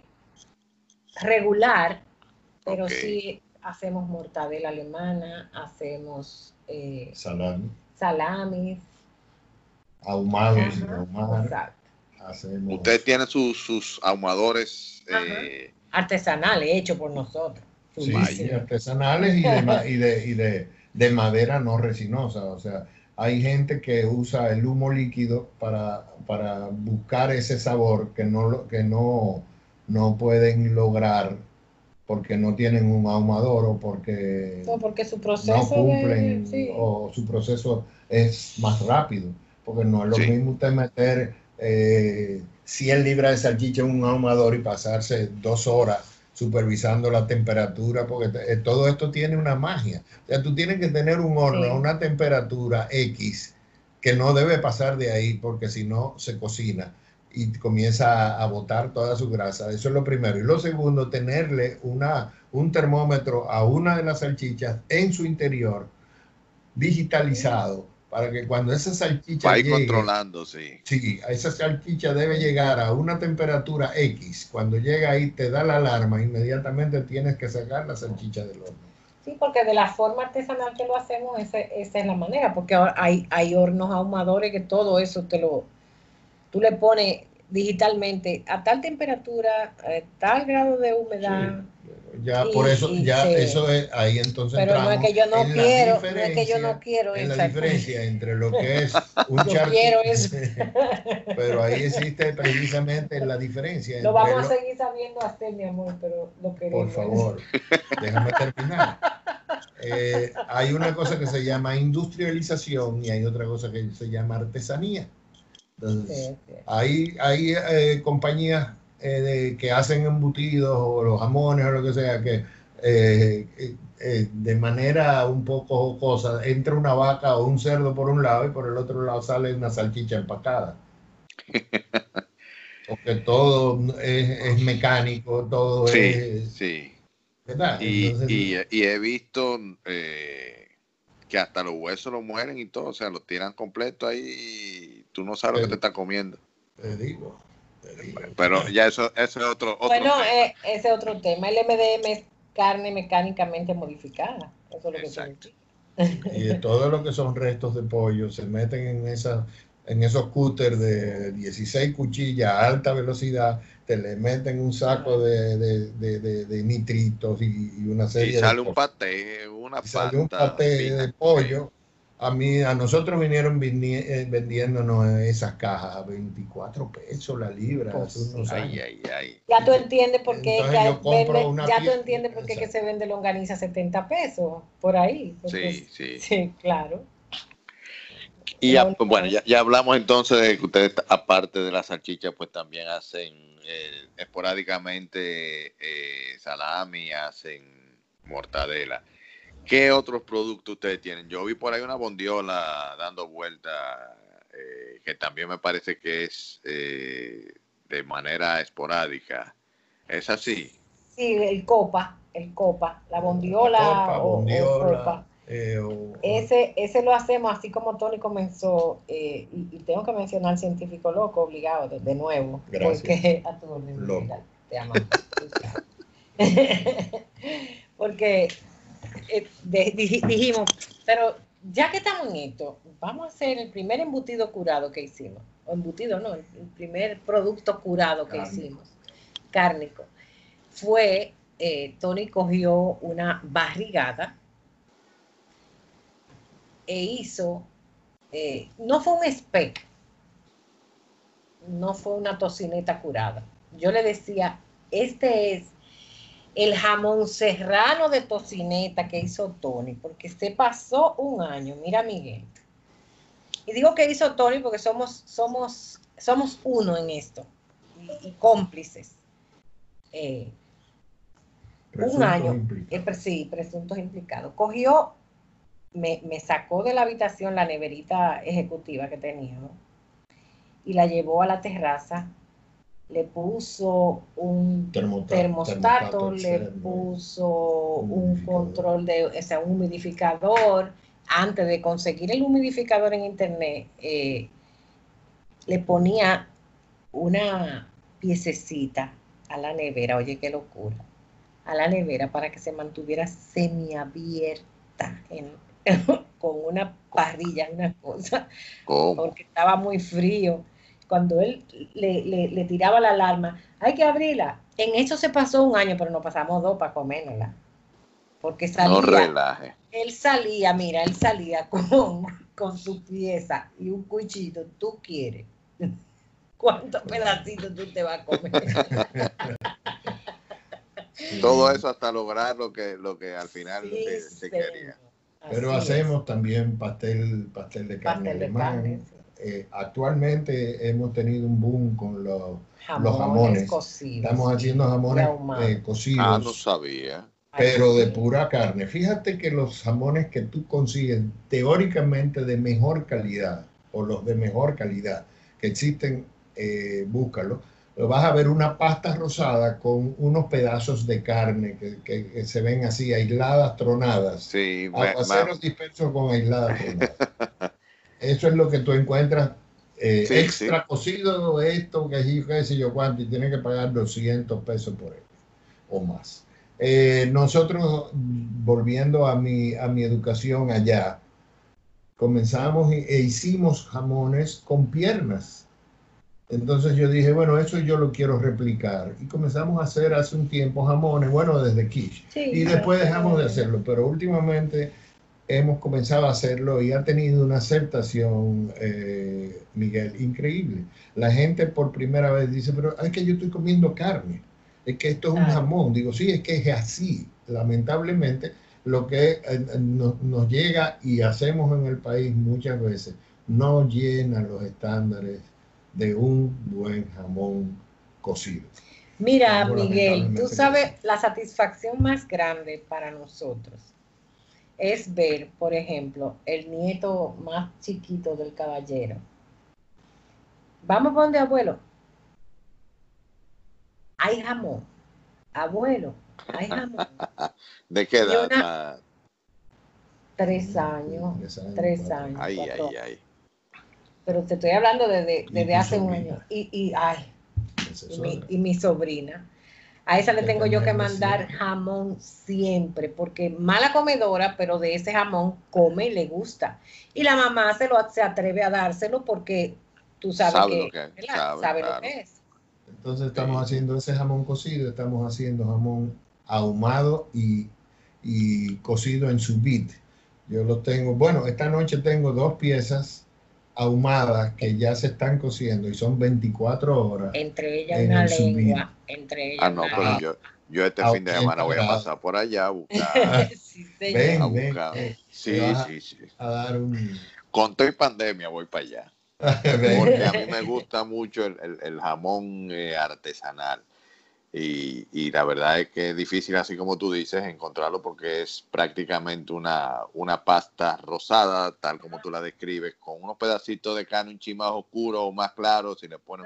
regular, pero sí hacemos mortadela alemana, hacemos eh, Salami, salamis. ahumado sin ajá, ahumar. exacto. Hacemos Ustedes tienen sus, sus ahumadores. Eh, Artesanales, hechos por nosotros. Sí, artesanales y, de, y, de, y de, de madera no resinosa. O sea, hay gente que usa el humo líquido para, para buscar ese sabor que no, lo- que no, no pueden lograr porque no tienen un ahumador o porque No, porque su no proceso cumplen de, sí. o su proceso es más rápido, porque no es lo Sí. mismo usted meter eh, 100 libras de salchicha en un ahumador y pasarse dos horas supervisando la temperatura, porque eh, todo esto tiene una magia. O sea, tú tienes que tener un horno Sí. a una temperatura X que no debe pasar de ahí, porque si no se cocina y comienza a, a botar toda su grasa. Eso es lo primero. Y lo segundo, tenerle una, un termómetro a una de las salchichas en su interior digitalizado para que cuando esa salchicha va a ir llegue, controlando, sí. sí, a esa salchicha debe llegar a una temperatura X. Cuando llega ahí te da la alarma, inmediatamente tienes que sacar la salchicha del horno. Sí, porque de la forma artesanal que lo hacemos, ese- esa es la manera, porque ahora hay, hay hornos ahumadores que todo eso te lo, tú le pones digitalmente a tal temperatura, a tal grado de humedad, Ya Y- por eso, ya se- eso es, ahí entonces pero no es que yo no quiero, no es que yo no quiero en la diferencia entre lo que es un eso. pero ahí existe precisamente la diferencia Lo vamos a lo- seguir sabiendo hacer, mi amor, pero lo queremos. Por favor, déjame terminar. Eh, hay una cosa que se llama industrialización y hay otra cosa que se llama artesanía. Entonces, Sí, sí. hay, hay eh, compañías eh, de- que hacen embutidos o los jamones o lo que sea, que eh, eh, eh, de manera un poco jocosa entra una vaca o un cerdo por un lado y por el otro lado sale una salchicha empacada. Porque todo es, es mecánico, todo Sí, es... sí. ¿verdad? Y, Entonces, y, y he visto eh, que hasta los huesos los mueren y todo, o sea, los tiran completo ahí y tú no sabes lo que te estás comiendo. Te te digo. Pero ya eso, eso es otro, otro Bueno, tema. eh, ese es otro tema. El MDM es carne mecánicamente modificada. Eso es lo que Exacto. significa. Y de todo lo que son restos de pollo se meten en esa en esos cúteres de 16 cuchillas a alta velocidad, te le meten un saco de, de, de- de- de nitritos y, y una serie y de sale un paté, una Y sale un pata paté de pollo. A mí, a nosotros vinieron vini- eh, vendiéndonos esas cajas a 24 pesos la libra Pues hace unos Ay, años. ay, ay. Ya tú entiendes por qué vende- una ya tú entiendes por qué que se vende longaniza a 70 pesos por ahí. porque- Sí, sí. sí, claro. Y ya, pues, bueno, ya, ya hablamos entonces de que ustedes, aparte de la salchicha, pues también hacen eh, esporádicamente eh, salami, hacen mortadela. ¿Qué otros productos ustedes tienen? Yo vi por ahí una bondiola dando vuelta, eh, que también me parece que es eh, de manera esporádica. ¿Es así? Sí, el copa, el copa, la bondiola, Copa, o, o bondiola, copa. eh, o- Ese, ese lo hacemos así como Tony comenzó, eh, y, y tengo que mencionar al científico loco obligado de, de nuevo, Gracias. porque a tu te sabes. porque eh, de- dijimos, pero ya que estamos en esto, vamos a hacer el primer embutido curado que hicimos, o embutido no, el, el primer producto curado que Cárnico. hicimos, cárnico, fue, eh, Tony cogió una barrigada, e hizo, eh, no fue un spec, no fue una tocineta curada. Yo le decía, este es el jamón serrano de tocineta que hizo Tony, porque se pasó un año, mira Miguel. Y digo que hizo Tony porque somos, somos, somos uno en esto y, y cómplices. Eh, un año, sí, presuntos implicados. Cogió, me, me sacó de la habitación la neverita ejecutiva que teníamos y la llevó a la terraza, le puso un termostato, termostato le externo. puso un control de, o sea, un humidificador. Antes de conseguir el humidificador en internet, eh, le ponía una piececita a la nevera, oye qué locura, a la nevera para que se mantuviera semiabierta en, con una parrilla, una cosa, porque estaba muy frío. Cuando él le, tiraba la alarma, hay que abrirla. En eso se pasó un año, pero nos pasamos dos para comérnosla. Porque salía. No relaje. Él salía, mira, él salía con, con su pieza y un cuchillo. Tú quieres. ¿Cuántos pedacitos tú te vas a comer? Todo eso hasta lograr lo que, lo que al final se, quería. Pero hacemos también pastel, pastel de carne eh, actualmente hemos tenido un boom con los jamones. Los jamones. Cocidos, Estamos haciendo jamones eh, cocidos. Ah, no sabía. Pero de pura carne. Fíjate que los jamones que tú consigues teóricamente de mejor calidad, o los de mejor calidad que existen, eh, búscalo vas a ver una pasta rosada con unos pedazos de carne que, se ven así, aisladas, tronadas. Sí, Aguaceros dispersos con aisladas tronadas. Eso es lo que tú encuentras eh, extra cocido, esto, que allí, qué sé yo cuánto, y tienes que pagar 200 pesos por él o más. Eh, nosotros, volviendo a mi, a mi educación allá, comenzamos e hicimos jamones con piernas entonces yo dije, bueno, eso yo lo quiero replicar. Y comenzamos a hacer hace un tiempo jamones, bueno, desde Quiche. y después dejamos de hacerlo, pero últimamente hemos comenzado a hacerlo y ha tenido una aceptación, eh, Miguel, increíble. La gente por primera vez dice, pero es que yo estoy comiendo carne, es que esto es un jamón. Digo, sí, es que es así. Lamentablemente, lo que eh, nos llega y hacemos en el país muchas veces no llena los estándares de un buen jamón cocido. Mira, Miguel, tú sabes, la satisfacción más grande para nosotros es ver, por ejemplo, el nieto más chiquito del caballero. Vamos a donde abuelo. Hay jamón. Abuelo, hay jamón. ¿De qué edad? Tres años. Tres años. Ay, ay, ay pero te estoy hablando desde, desde hace un año. Y, y ay, y mi, sobrina. A esa le tengo yo que mandar jamón siempre, porque mala comedora, pero de ese jamón come y le gusta. Y la mamá se, lo, se atreve a dárselo porque tú sabes sabe que, lo que, sabe, lo que es. Entonces estamos haciendo ese jamón cocido, estamos haciendo jamón ahumado y, y cocido en su bit. Yo lo tengo, bueno, esta noche tengo dos piezas ahumadas que ya se están cociendo y son 24 horas. Entre ellas una lengua. Entre ellas ah, no, pero yo, yo este fin de semana voy a pasar por allá a buscar. sí, ven, a buscar. sí, sí, sí. A dar un... Con toda pandemia voy para allá. Porque a mí me gusta mucho el, el, el jamón eh, artesanal. Y, la verdad es que es difícil, así como tú dices, encontrarlo porque es prácticamente una, una pasta rosada, tal como tú la describes, con unos pedacitos de carne un ching más oscuro o más claro, si le ponen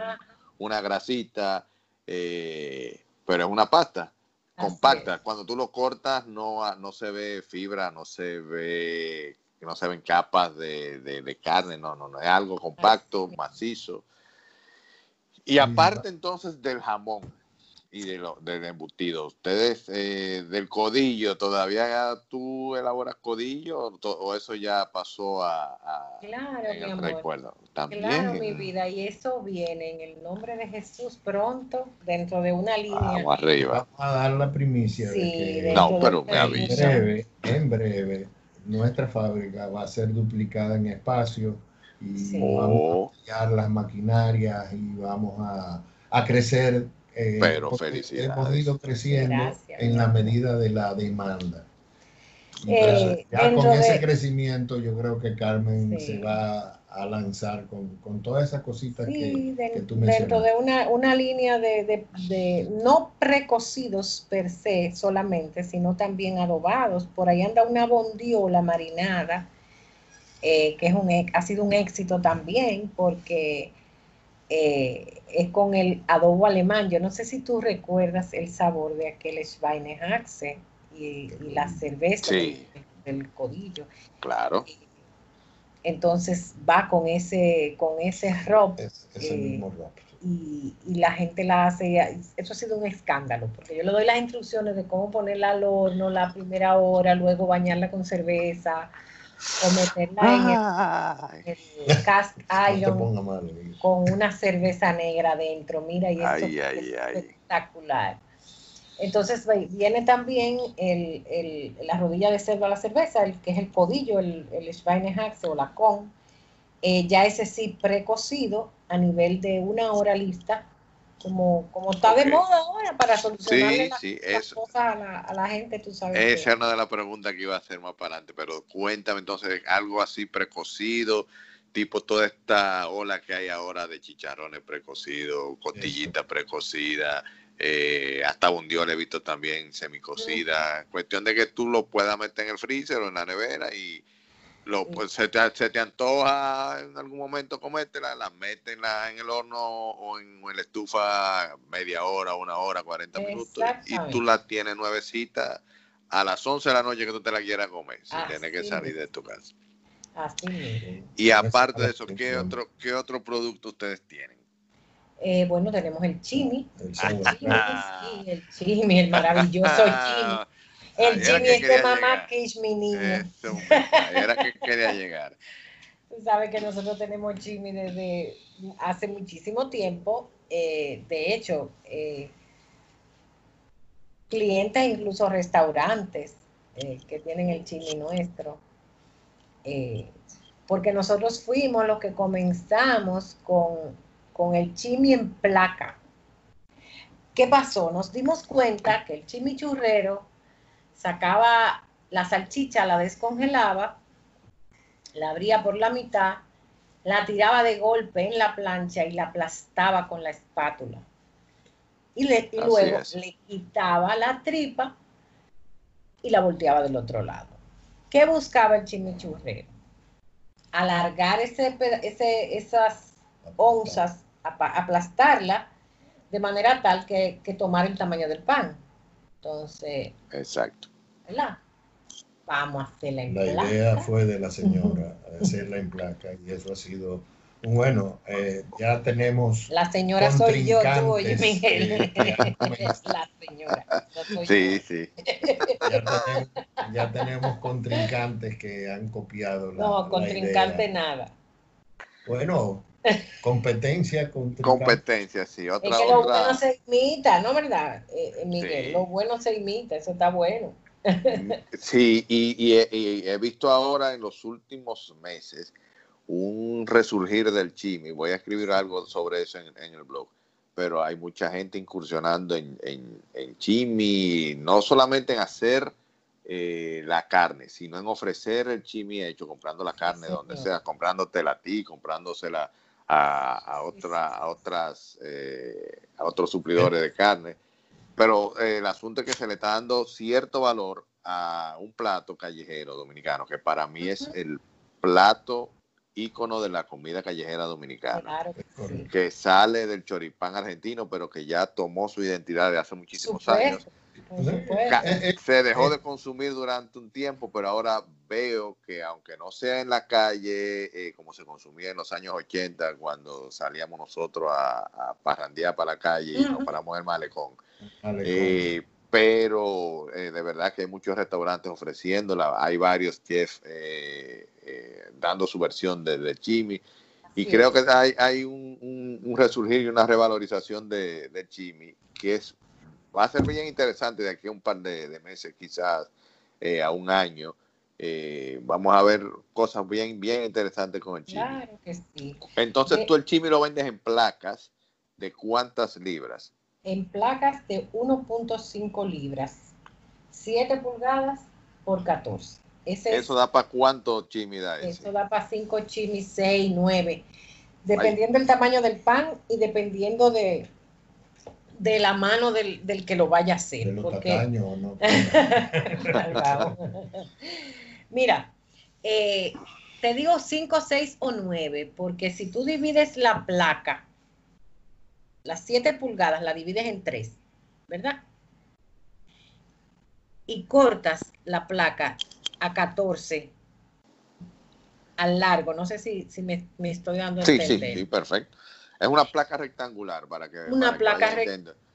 una grasita, eh, pero es una pasta compacta. Cuando tú lo cortas no, no se ve fibra, no se ve no se ven capas de, de carne, no, no, no, es algo compacto, macizo. Y aparte entonces del jamón, y de lo, del embutido. Ustedes, eh, del codillo, ¿todavía tú elaboras codillo o, eso ya pasó a, claro, mi el amor. recuerdo? También. Claro, mi vida, y eso viene en el nombre de Jesús pronto, dentro de una línea. Vamos arriba. Vamos a dar la primicia. Sí, no, pero me avisa. En breve, en breve, nuestra fábrica va a ser duplicada en espacio y vamos a cambiar las maquinarias y vamos a, a crecer eh, Pero felicidades. Hemos ido creciendo en la medida de la demanda. Eh, ya con ese crecimiento yo creo que Carmen se va a lanzar con, con todas esas cositas que, que, tú mencionas. Dentro de una, una línea de, de, de, no precocidos per se solamente, sino también adobados. Por ahí anda una bondiola marinada, eh, que es un, ha sido un éxito también porque eh, es con el adobo alemán. Yo no sé si tú recuerdas el sabor de aquel Schweinehaxe y, y la cerveza del, codillo. Claro. entonces va con ese, con ese rock. Es, es el Eh, mismo rock. y, y la gente la hace, eso ha sido un escándalo, porque yo le doy las instrucciones de cómo ponerla al horno la primera hora, luego bañarla con cerveza, o meterla Ay, en el, el cast iron con una cerveza negra dentro, mira, y eso Ay, es ay, ay. espectacular. Entonces viene también el, el- la rodilla de cerdo a la cerveza, el, que es el codillo, el, el Schweinehaxe o la con, eh, ya ese sí precocido a nivel de una hora lista, como, como está de moda ahora para solucionarle Sí, las, sí, las cosas a la, a la gente, tú sabes. Esa era una de las preguntas que iba a hacer más para adelante, pero cuéntame entonces algo así precocido, tipo toda esta ola que hay ahora de chicharrones precocidos, costillitas precocidas, eh, hasta bondiola he visto también semicocida. Cuestión de que tú lo puedas meter en el freezer o en la nevera y lo, pues, se, te, se te antoja en algún momento comértela, la metes en, la- en el horno o en, en la estufa media hora, una hora, 40 minutos y tú la tienes nuevecita a las 11 de la noche que tú te la quieras comer, Así tener que salir de tu casa. Así mismo. Y aparte de es eso, ¿qué otro, ¿qué otro producto ustedes tienen? Eh, bueno, tenemos el chimi, el chimi, el maravilloso chimi. El era chimi que es de quería mamá. Kish, mi niño. Eso, ahí era que quería llegar. Tú sabes que nosotros tenemos chimi desde hace muchísimo tiempo. eh, de hecho, eh, clientes, incluso restaurantes eh, que tienen el chimi nuestro. eh, porque nosotros fuimos los que comenzamos con, con el chimi en placa. ¿Qué pasó? Nos dimos cuenta que el chimichurrero sacaba la salchicha, la descongelaba, la abría por la mitad, la tiraba de golpe en la plancha y la aplastaba con la espátula. Y, le- y Así luego es. le quitaba la tripa y la volteaba del otro lado. ¿Qué buscaba el chimichurrero? Alargar ese, esas onzas, aplastarla de manera tal que, que tomara el tamaño del pan. Entonces, Exacto. ¿verdad? Vamos a hacerla en La placa. idea fue de la señora hacerla en placa y eso ha sido un bueno. eh, ya tenemos La señora soy yo, tú, oye, Miguel. La señora. no soy Sí, yo. sí. ya tenemos, ya tenemos contrincantes que han copiado la, No, la contrincante idea. nada. Bueno, competencia. Competencia, sí. Es Otra, que lo otra. bueno se imita, ¿no, verdad, eh, eh, Miguel? Sí. Lo bueno se imita, eso está bueno. Sí, y, y he- y he visto ahora en los últimos meses un resurgir del chimi. Voy a escribir algo sobre eso en, en el blog. Pero hay mucha gente incursionando en, en, en chimi, no solamente en hacer eh, la carne, sino en ofrecer el chimi hecho, comprando la carne Sí, donde señor. sea, comprándotela a ti, comprándosela a, a, otra, a otras, eh, a otros suplidores de carne. Pero eh, el asunto es que se le está dando cierto valor a un plato callejero dominicano, que para mí es el plato ícono de la comida callejera dominicana, Claro que sí. que sale del choripán argentino, pero que ya tomó su identidad de hace muchísimos años. Ca- Eh, eh, Se dejó eh. de consumir durante un tiempo, pero ahora veo que aunque no sea en la calle, eh, como se consumía en los años 80, cuando salíamos nosotros a, a parrandear para la calle y nos paramos en el malecón, eh, pero eh, de verdad que hay muchos restaurantes ofreciéndola, hay varios chefs eh, eh, dando su versión de, de chimi. Y creo que hay, hay un, un- un resurgir y una revalorización de, chimi que es va a ser bien interesante de aquí a un par de, de meses, quizás eh, a un año. Eh, vamos a ver cosas bien, bien interesantes con el chimi. Claro que sí. Entonces De- tú el chimi lo vendes en placas de cuántas libras. En placas de 1.5 libras, 7 pulgadas por 14. Ese es- Eso da para cuánto chimi da ese. Eso da para 5 chimis, 6, 9. Dependiendo del tamaño del pan y dependiendo de, de la mano del, del que lo vaya a hacer. de los porque- tacaños o no. Mira, eh, te digo 5, 6 o 9, porque si tú divides la placa, las 7 pulgadas la divides en 3, ¿verdad? Y cortas la placa a 14. al largo. No sé si, si me, estoy dando a sí, Sí, sí, perfecto. Es una placa rectangular para que. Una placa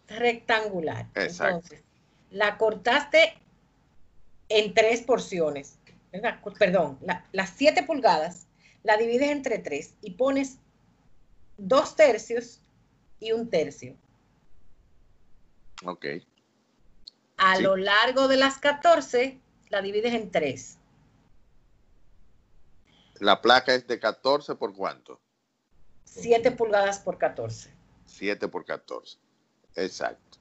rectangular. Exacto. Entonces, la cortaste en tres porciones. Perdón, las siete pulgadas la divides entre tres y pones dos tercios y un tercio. Ok. A lo largo de las 14, la divides en tres. La placa es de 14 por cuánto? 7 pulgadas por 14. 7 por 14. Exacto.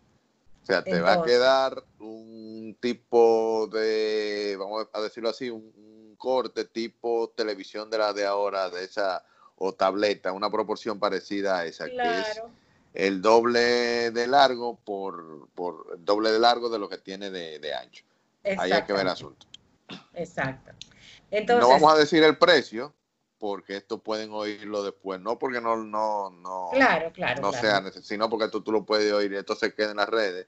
O sea, te va a quedar un tipo de, vamos a decirlo así, un, corte tipo televisión de la de ahora, de esa, o tableta, una proporción parecida a esa, que es el doble de largo por, por el doble de largo de lo que tiene de, ancho. Ahí hay que ver el asunto. Exacto. no vamos a decir el precio, porque esto pueden oírlo después, no porque no, no, no, claro, claro, no sea necesario, sino porque tú, tú lo puedes oír, esto se queda en las redes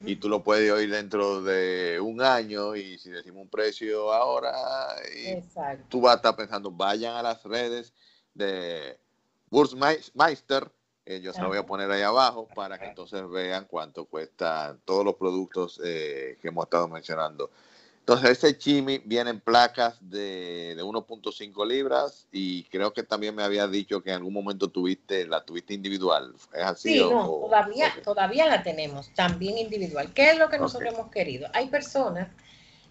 y tú lo puedes oír dentro de un año y si decimos un precio ahora, y tú vas a estar pensando, vayan a las redes de Bursmeister, eh, yo se lo voy a poner ahí abajo para que entonces vean cuánto cuestan todos los productos eh, que hemos estado mencionando. Entonces, ese chimi viene en placas de, de 1.5 libras y creo que también me había dicho que en algún momento tuviste, la tuviste individual. ¿Es así? Sí, no, todavía, todavía la tenemos, también individual. ¿Qué es lo que nosotros hemos querido? Hay personas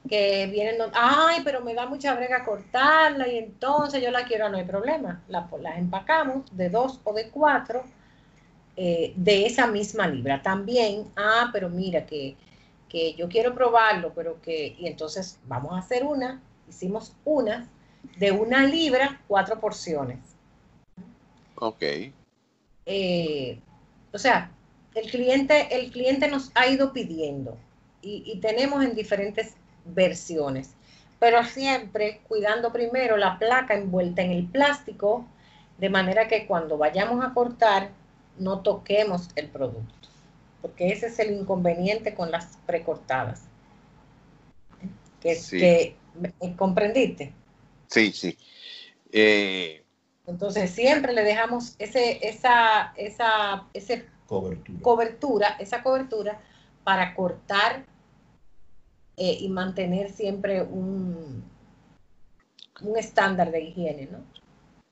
que vienen, ay, pero me da mucha brega cortarla y entonces yo la quiero, no hay problema. La, las empacamos de dos o de cuatro eh, de esa misma libra. También, ah, pero mira que que yo quiero probarlo, pero que, y entonces vamos a hacer una, hicimos una de una libra, cuatro porciones. Ok. Eh, o sea, el cliente, el cliente nos ha ido pidiendo y, tenemos en diferentes versiones, pero siempre cuidando primero la placa envuelta en el plástico, de manera que cuando vayamos a cortar no toquemos el producto porque ese es el inconveniente con las precortadas. Que, que eh, ¿Comprendiste? Sí, sí. Eh, Entonces siempre le dejamos ese, esa, esa, ese cobertura. esa cobertura para cortar eh, y mantener siempre un, un estándar de higiene, ¿no?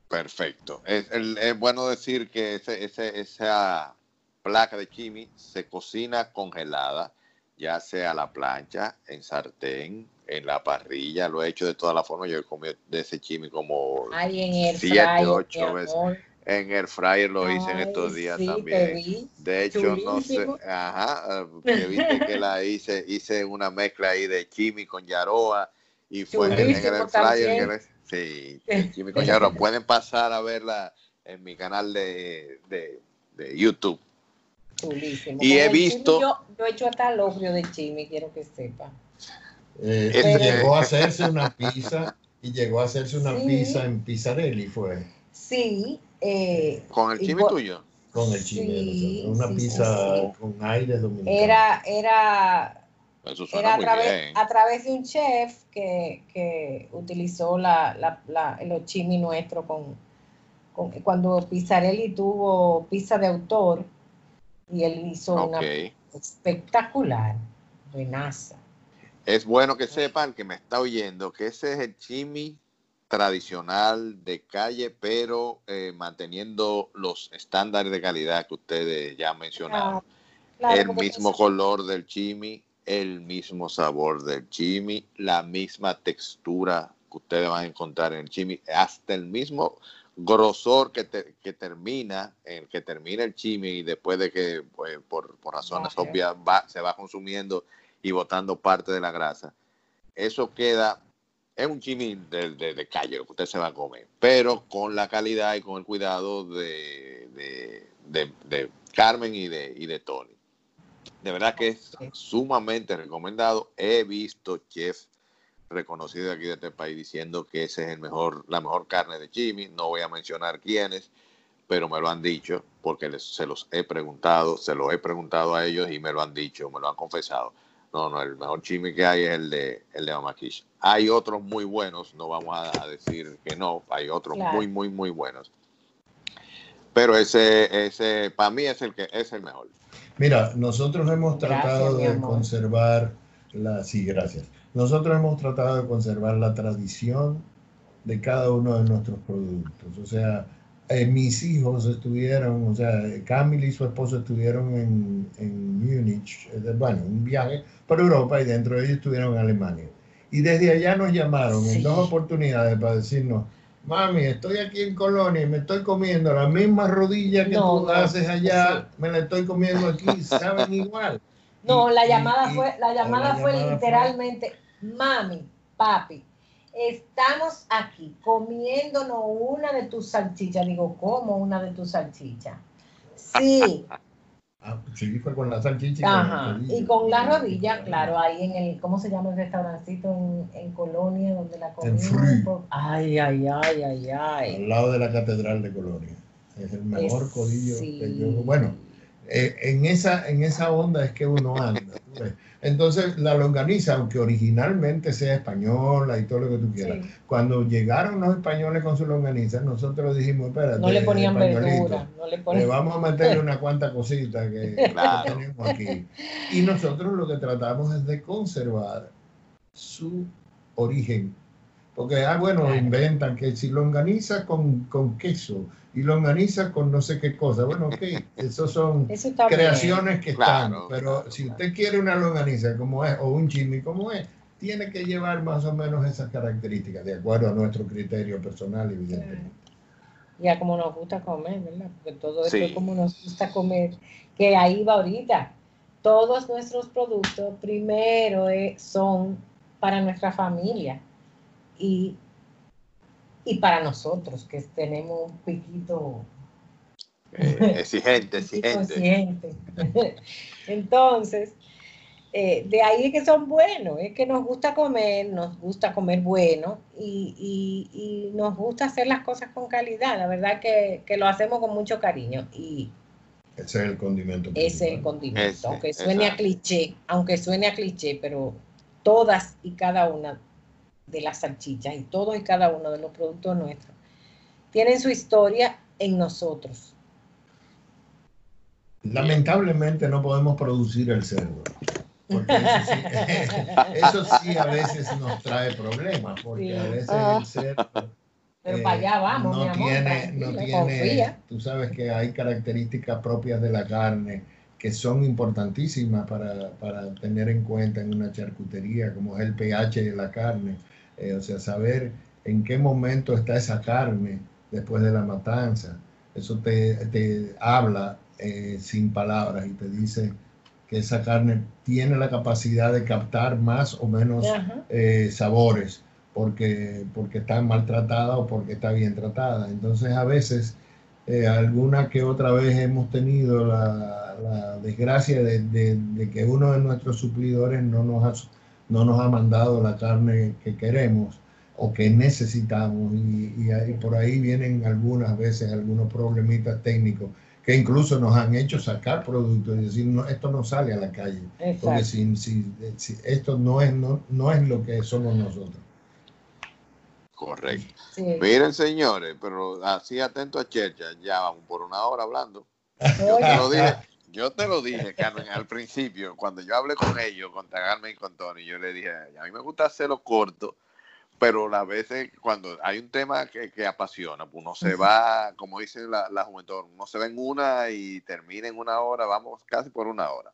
Perfecto. Es, es bueno decir que ese, ese, esa placa de chimi se cocina congelada, ya sea a la plancha, en sartén, en la parrilla, lo he hecho de todas las formas. Yo he comido de ese chimi como siete, ocho veces. En el fryer lo hice en estos días también. De hecho, no sé, ajá, que viste que la hice, hice una mezcla ahí de chimi con yaroa y fue en, el fryer. sí, chimi con yaroa. Pueden pasar a verla en mi canal de, de, de YouTube. Y he visto. yo, he hecho hasta el obvio de chimi, quiero que sepa. Eh, llegó a hacerse una pizza y llegó a hacerse una pizza en Pizzarelli, fue. Sí. Eh, ¿Con el chimi tuyo? Con el chimi, una pizza con aire dominicano. Era, era, era a, través, a través de un chef que, que utilizó la, la, la, los chimi nuestros con, con, cuando Pizzarelli tuvo pizza de autor y él hizo una espectacular, buenaza. Es bueno que sepan que me está oyendo que ese es el chimi tradicional de calle, pero eh, manteniendo los estándares de calidad que ustedes ya han mencionado. el mismo color del chimi, el mismo sabor del chimi, la misma textura que ustedes van a encontrar en el chimi, hasta el mismo grosor que, que termina, el que termina el chimi y después de que pues, por, razones obvias se va consumiendo y botando parte de la grasa, eso queda, es un chimi de, de, calle lo que usted se va a comer, pero con la calidad y con el cuidado de, de Carmen y de, y de Tony. De verdad que es sumamente recomendado. He visto reconocido aquí de este país diciendo que ese es el mejor, la mejor carne de Jimmy. No voy a mencionar quiénes, pero me lo han dicho porque se los he preguntado, se lo he preguntado a ellos y me lo han dicho, me lo han confesado. no, no, el mejor chisme que hay es el de, el de Mama Hay otros muy buenos, no vamos a decir que no, hay otros muy, muy, muy buenos. Pero ese, ese, para mí es el que es el mejor. Mira, nosotros hemos tratado de conservar la, sí, gracias. Nosotros hemos tratado de conservar la tradición de cada uno de nuestros productos. O sea, eh, mis hijos estuvieron, o sea, Camille y su esposo estuvieron en, en Múnich, bueno, un viaje por Europa y dentro de ellos estuvieron en Alemania. Y desde allá nos llamaron en dos oportunidades para decirnos, mami, estoy aquí en Colonia y me estoy comiendo la misma rodilla que tú haces allá, me la estoy comiendo aquí, saben igual. No, la llamada fue, la llamada, fue literalmente, mami, papi, estamos aquí comiéndonos una de tus salchichas. Digo, ¿cómo una de tus salchichas? Sí. Ah, sí, fue con la salchicha. Ajá. Y con la rodilla, claro, ahí en el, ¿cómo se llama el restaurancito en, en Colonia donde la comimos? Ay, ay, ay, ay, ay. Al lado de la Catedral de Colonia. Es el mejor codillo que yo. Bueno, eh, en, esa, en esa onda es que uno anda. Entonces, la longaniza, aunque originalmente sea española y todo lo que tú quieras, cuando llegaron los españoles con su longaniza, nosotros dijimos, espérate, no le ponían verdura, no le, ponían... vamos a meterle una cuanta cosita que, tenemos aquí. Y nosotros lo que tratamos es de conservar su origen. Porque, ah, bueno, inventan que si longaniza con, con queso, y longaniza con no sé qué cosa. Bueno, ok, esos son creaciones que están, pero si usted quiere una longaniza como es, o un chimi como es, tiene que llevar más o menos esas características, de acuerdo a nuestro criterio personal, evidentemente. Ya como nos gusta comer, ¿verdad? Porque todo esto es como nos gusta comer, que ahí va ahorita. Todos nuestros productos primero eh, son para nuestra familia y y para nosotros que tenemos un piquito eh, exigente, exigente. Entonces, eh, de ahí es que son buenos, es que nos gusta comer, nos gusta comer bueno y, y, nos gusta hacer las cosas con calidad. La verdad que, que, lo hacemos con mucho cariño y ese es el condimento. Ese es el condimento, aunque suene a cliché, aunque suene a cliché, pero todas y cada una de las salchichas y todos y cada uno de los productos nuestros tienen su historia en nosotros. Lamentablemente no podemos producir el cerdo. Porque eso sí, a veces nos trae problemas, porque a veces el cerdo pero para allá vamos, no tiene, no tiene, tú sabes que hay características propias de la carne que son importantísimas para, para, tener en cuenta en una charcutería, como es el pH de la carne, eh, o sea, saber en qué momento está esa carne después de la matanza. Eso te, habla eh, sin palabras y te dice que esa carne tiene la capacidad de captar más o menos eh, sabores porque, porque está maltratada o porque está bien tratada. Entonces a veces, alguna que otra vez hemos tenido la, desgracia de, que uno de nuestros suplidores no nos ha no nos ha mandado la carne que queremos o que necesitamos y, por ahí vienen algunas veces algunos problemitas técnicos que incluso nos han hecho sacar productos y decir, no, esto no sale a la calle, porque si, si, esto no es, no, no es lo que somos nosotros. Correcto. Miren, señores, pero así atento a Chercha, ya vamos por una hora hablando. Yo lo dije, yo te lo dije, Carmen, al principio, cuando yo hablé con ellos, con Carmen y con Tony, yo le dije, a mí me gusta hacerlo corto, pero a veces cuando hay un tema que, apasiona, pues uno se va, como dice la, la, juventud, uno se va en una y termina en una hora, vamos casi por una hora.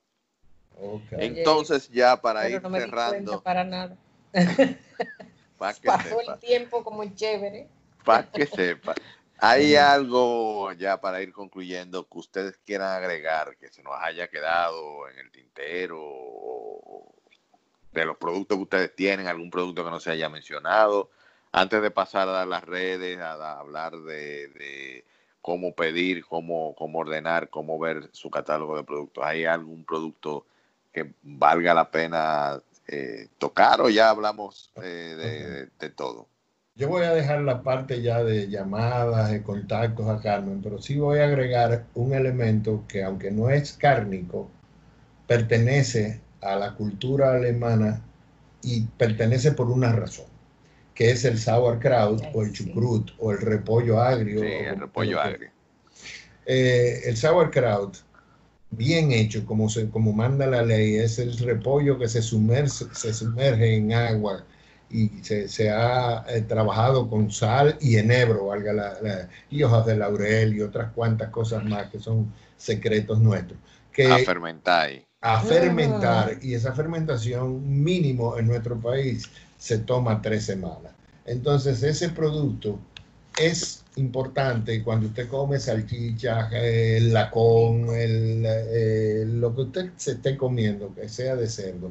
Entonces ya para ir cerrando. para nada. para que Pasó el tiempo como chévere. Para que sepa. ¿Hay algo ya para ir concluyendo que ustedes quieran agregar que se nos haya quedado en el tintero de los productos que ustedes tienen, algún producto que no se haya mencionado? Antes de pasar a las redes, a, hablar de, cómo pedir, cómo, cómo ordenar, cómo ver su catálogo de productos, ¿hay algún producto que valga la pena eh, tocar o ya hablamos eh, de todo? Yo voy a dejar la parte ya de llamadas, de contactos a Carmen, pero sí voy a agregar un elemento que aunque no es cárnico, pertenece a la cultura alemana y pertenece por una razón, que es el sauerkraut o el chucrut o el repollo agrio. Sí, el repollo agrio. Eh, el sauerkraut, bien hecho, como, se, como manda la ley, es el repollo que se sumerge, se sumerge en agua y se, ha eh, trabajado con sal y enebro, valga la, y hojas de laurel y otras cuantas cosas más que son secretos nuestros. Que, a fermentar. A fermentar, y esa fermentación mínimo en nuestro país se toma tres semanas. Entonces, ese producto es importante cuando usted come salchicha, el lacón, el, eh, lo que usted se esté comiendo, que sea de cerdo,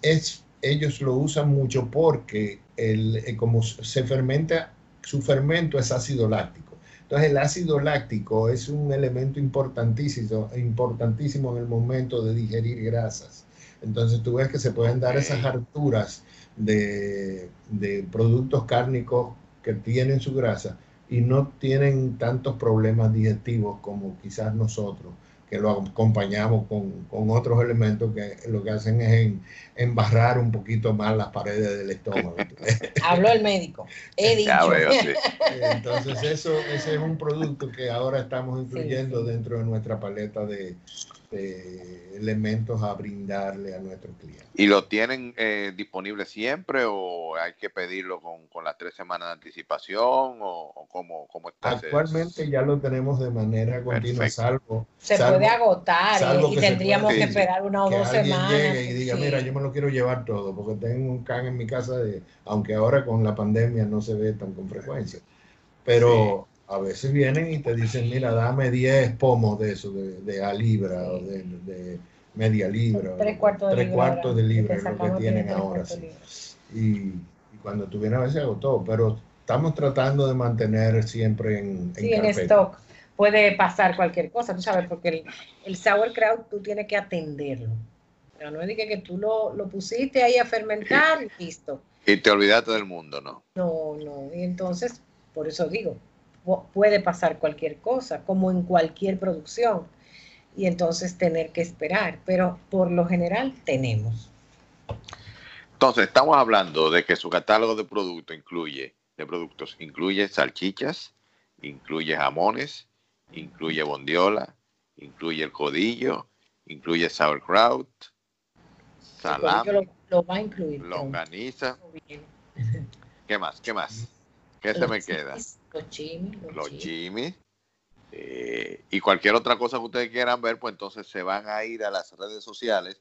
es ellos lo usan mucho porque el, eh, como se fermenta, su fermento es ácido láctico. Entonces el ácido láctico es un elemento importantísimo, importantísimo en el momento de digerir grasas. Entonces tú ves que se pueden dar esas harturas de, de productos cárnicos que tienen su grasa y no tienen tantos problemas digestivos como quizás nosotros que lo acompañamos con, otros elementos que lo que hacen es embarrar un poquito más las paredes del estómago. Habló el médico. He dicho. Entonces eso, ese es un producto que ahora estamos incluyendo dentro de nuestra paleta de, elementos a brindarle a nuestros clientes. ¿Y lo tienen eh, disponible siempre o hay que pedirlo con, las tres semanas de anticipación o, cómo, cómo, está? Actualmente ya lo tenemos de manera continua, salvo... Se puede agotar y, tendríamos que esperar una o dos semanas. Llegue y diga, mira, yo me lo quiero llevar todo porque tengo un can en mi casa, de, aunque ahora con la pandemia no se ve tan con frecuencia. Pero a veces vienen y te dicen, mira, dame 10 pomos de eso, de, a libra o de, media libra. Tres cuartos de tres libra. Cuartos de libra es lo que tienen ahora. Sí. Y, cuando tú vienes a veces agotó, pero estamos tratando de mantener siempre en, sí, en, stock. Puede pasar cualquier cosa, tú sabes, porque el, el sauerkraut tú tienes que atenderlo. Pero no es de que, tú lo, lo pusiste ahí a fermentar y listo. Y te olvidaste del mundo, ¿no? No, no. Y entonces, por eso digo, puede pasar cualquier cosa, como en cualquier producción, y entonces tener que esperar, pero por lo general tenemos. Entonces, estamos hablando de que su catálogo de productos incluye, de productos, incluye salchichas, incluye jamones, incluye bondiola, incluye el codillo, incluye sauerkraut, salami, lo, va a incluir. Longaniza. ¿Qué más? ¿Qué más? ¿Qué se me queda? Los chimis. Los, chimis. Eh, y cualquier otra cosa que ustedes quieran ver, pues entonces se van a ir a las redes sociales,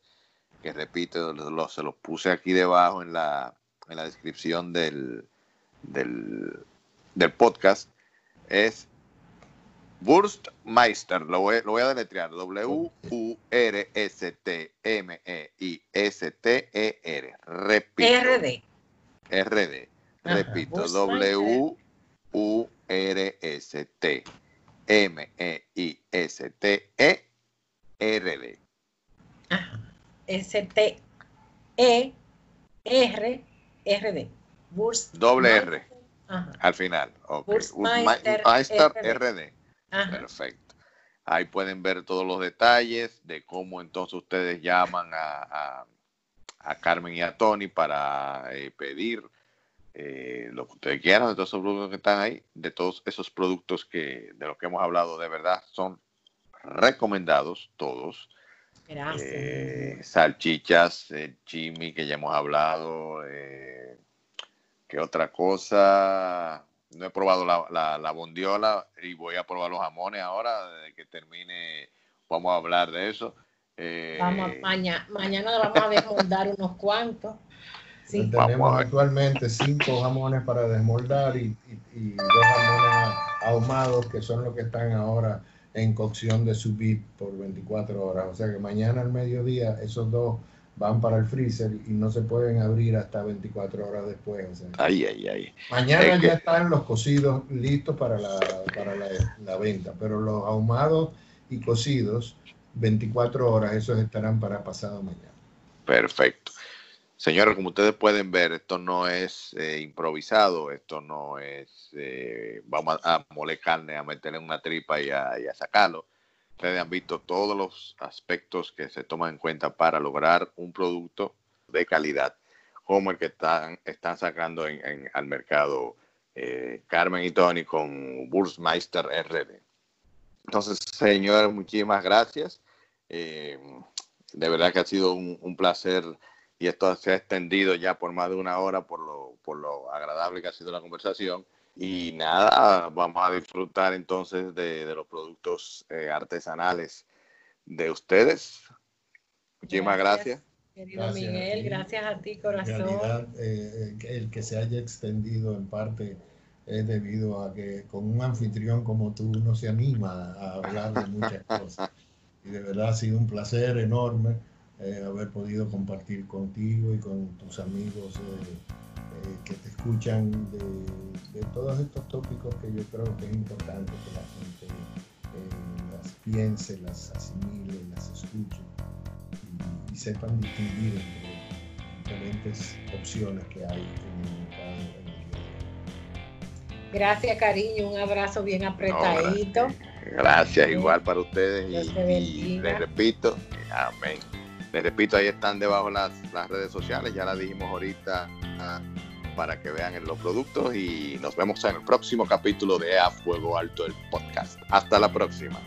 que repito, se los puse aquí debajo en la, en la descripción del, del, podcast. Es Wurstmeister, lo voy, lo voy a deletrear, W-U-R-S-T-M-E-I-S-T-E-R. Repito. RD. RD. Repito, W U R S T M E I S T E R D. S T E R R D. Doble R. Al final. Okay. RD. Perfecto. Ahí pueden ver todos los detalles de cómo entonces ustedes llaman a, a, Carmen y a Tony para eh, pedir eh, lo que ustedes quieran, de todos esos productos que están ahí, de todos esos productos que de los que hemos hablado, de verdad son recomendados todos. Eh, salchichas, eh, chimi que ya hemos hablado, eh, ¿qué otra cosa? No he probado la, la, bondiola y voy a probar los jamones ahora, desde que termine vamos a hablar de eso. Vamos, mañana, mañana vamos a desmoldar unos cuantos. Tenemos actualmente cinco jamones para desmoldar y, dos jamones ahumados que son los que están ahora en cocción de subir por 24 horas. O sea que mañana al mediodía esos dos van para el freezer y no se pueden abrir hasta 24 horas después. ay, ay, ay. Mañana ya están los cocidos listos para, la, para la, la, venta, pero los ahumados y cocidos, 24 horas, esos estarán para pasado mañana. Perfecto. Señores, como ustedes pueden ver, esto no es eh, improvisado, esto no es, eh, vamos a, moler carne, a meterle en una tripa y a, sacarlo. Ustedes han visto todos los aspectos que se toman en cuenta para lograr un producto de calidad, como el que están, sacando en, al mercado eh, Carmen y Tony con Bursmeister RD. Entonces, señores, muchísimas gracias. De verdad que ha sido un, placer y esto se ha extendido ya por más de una hora por lo, por lo agradable que ha sido la conversación. Y nada, vamos a disfrutar entonces de, los productos eh, artesanales de ustedes. Muchísimas gracias. Querido Miguel, gracias a ti, corazón. Eh, el que se haya extendido en parte es debido a que con un anfitrión como tú no se anima a hablar de muchas cosas. Y de verdad ha sido un placer enorme eh, haber podido compartir contigo y con tus amigos que te escuchan de, de, todos estos tópicos que yo creo que es importante que la gente eh, las piense, las asimile, las escuche y, sepan distinguir entre diferentes opciones que hay en el mercado. En el Gracias, cariño. Un abrazo bien apretadito. gracias, igual para ustedes. Y, les repito, amén. Les repito, ahí están debajo las, las redes sociales, ya las dijimos ahorita para que vean los productos y nos vemos en el próximo capítulo de A Fuego Alto el podcast. Hasta la próxima.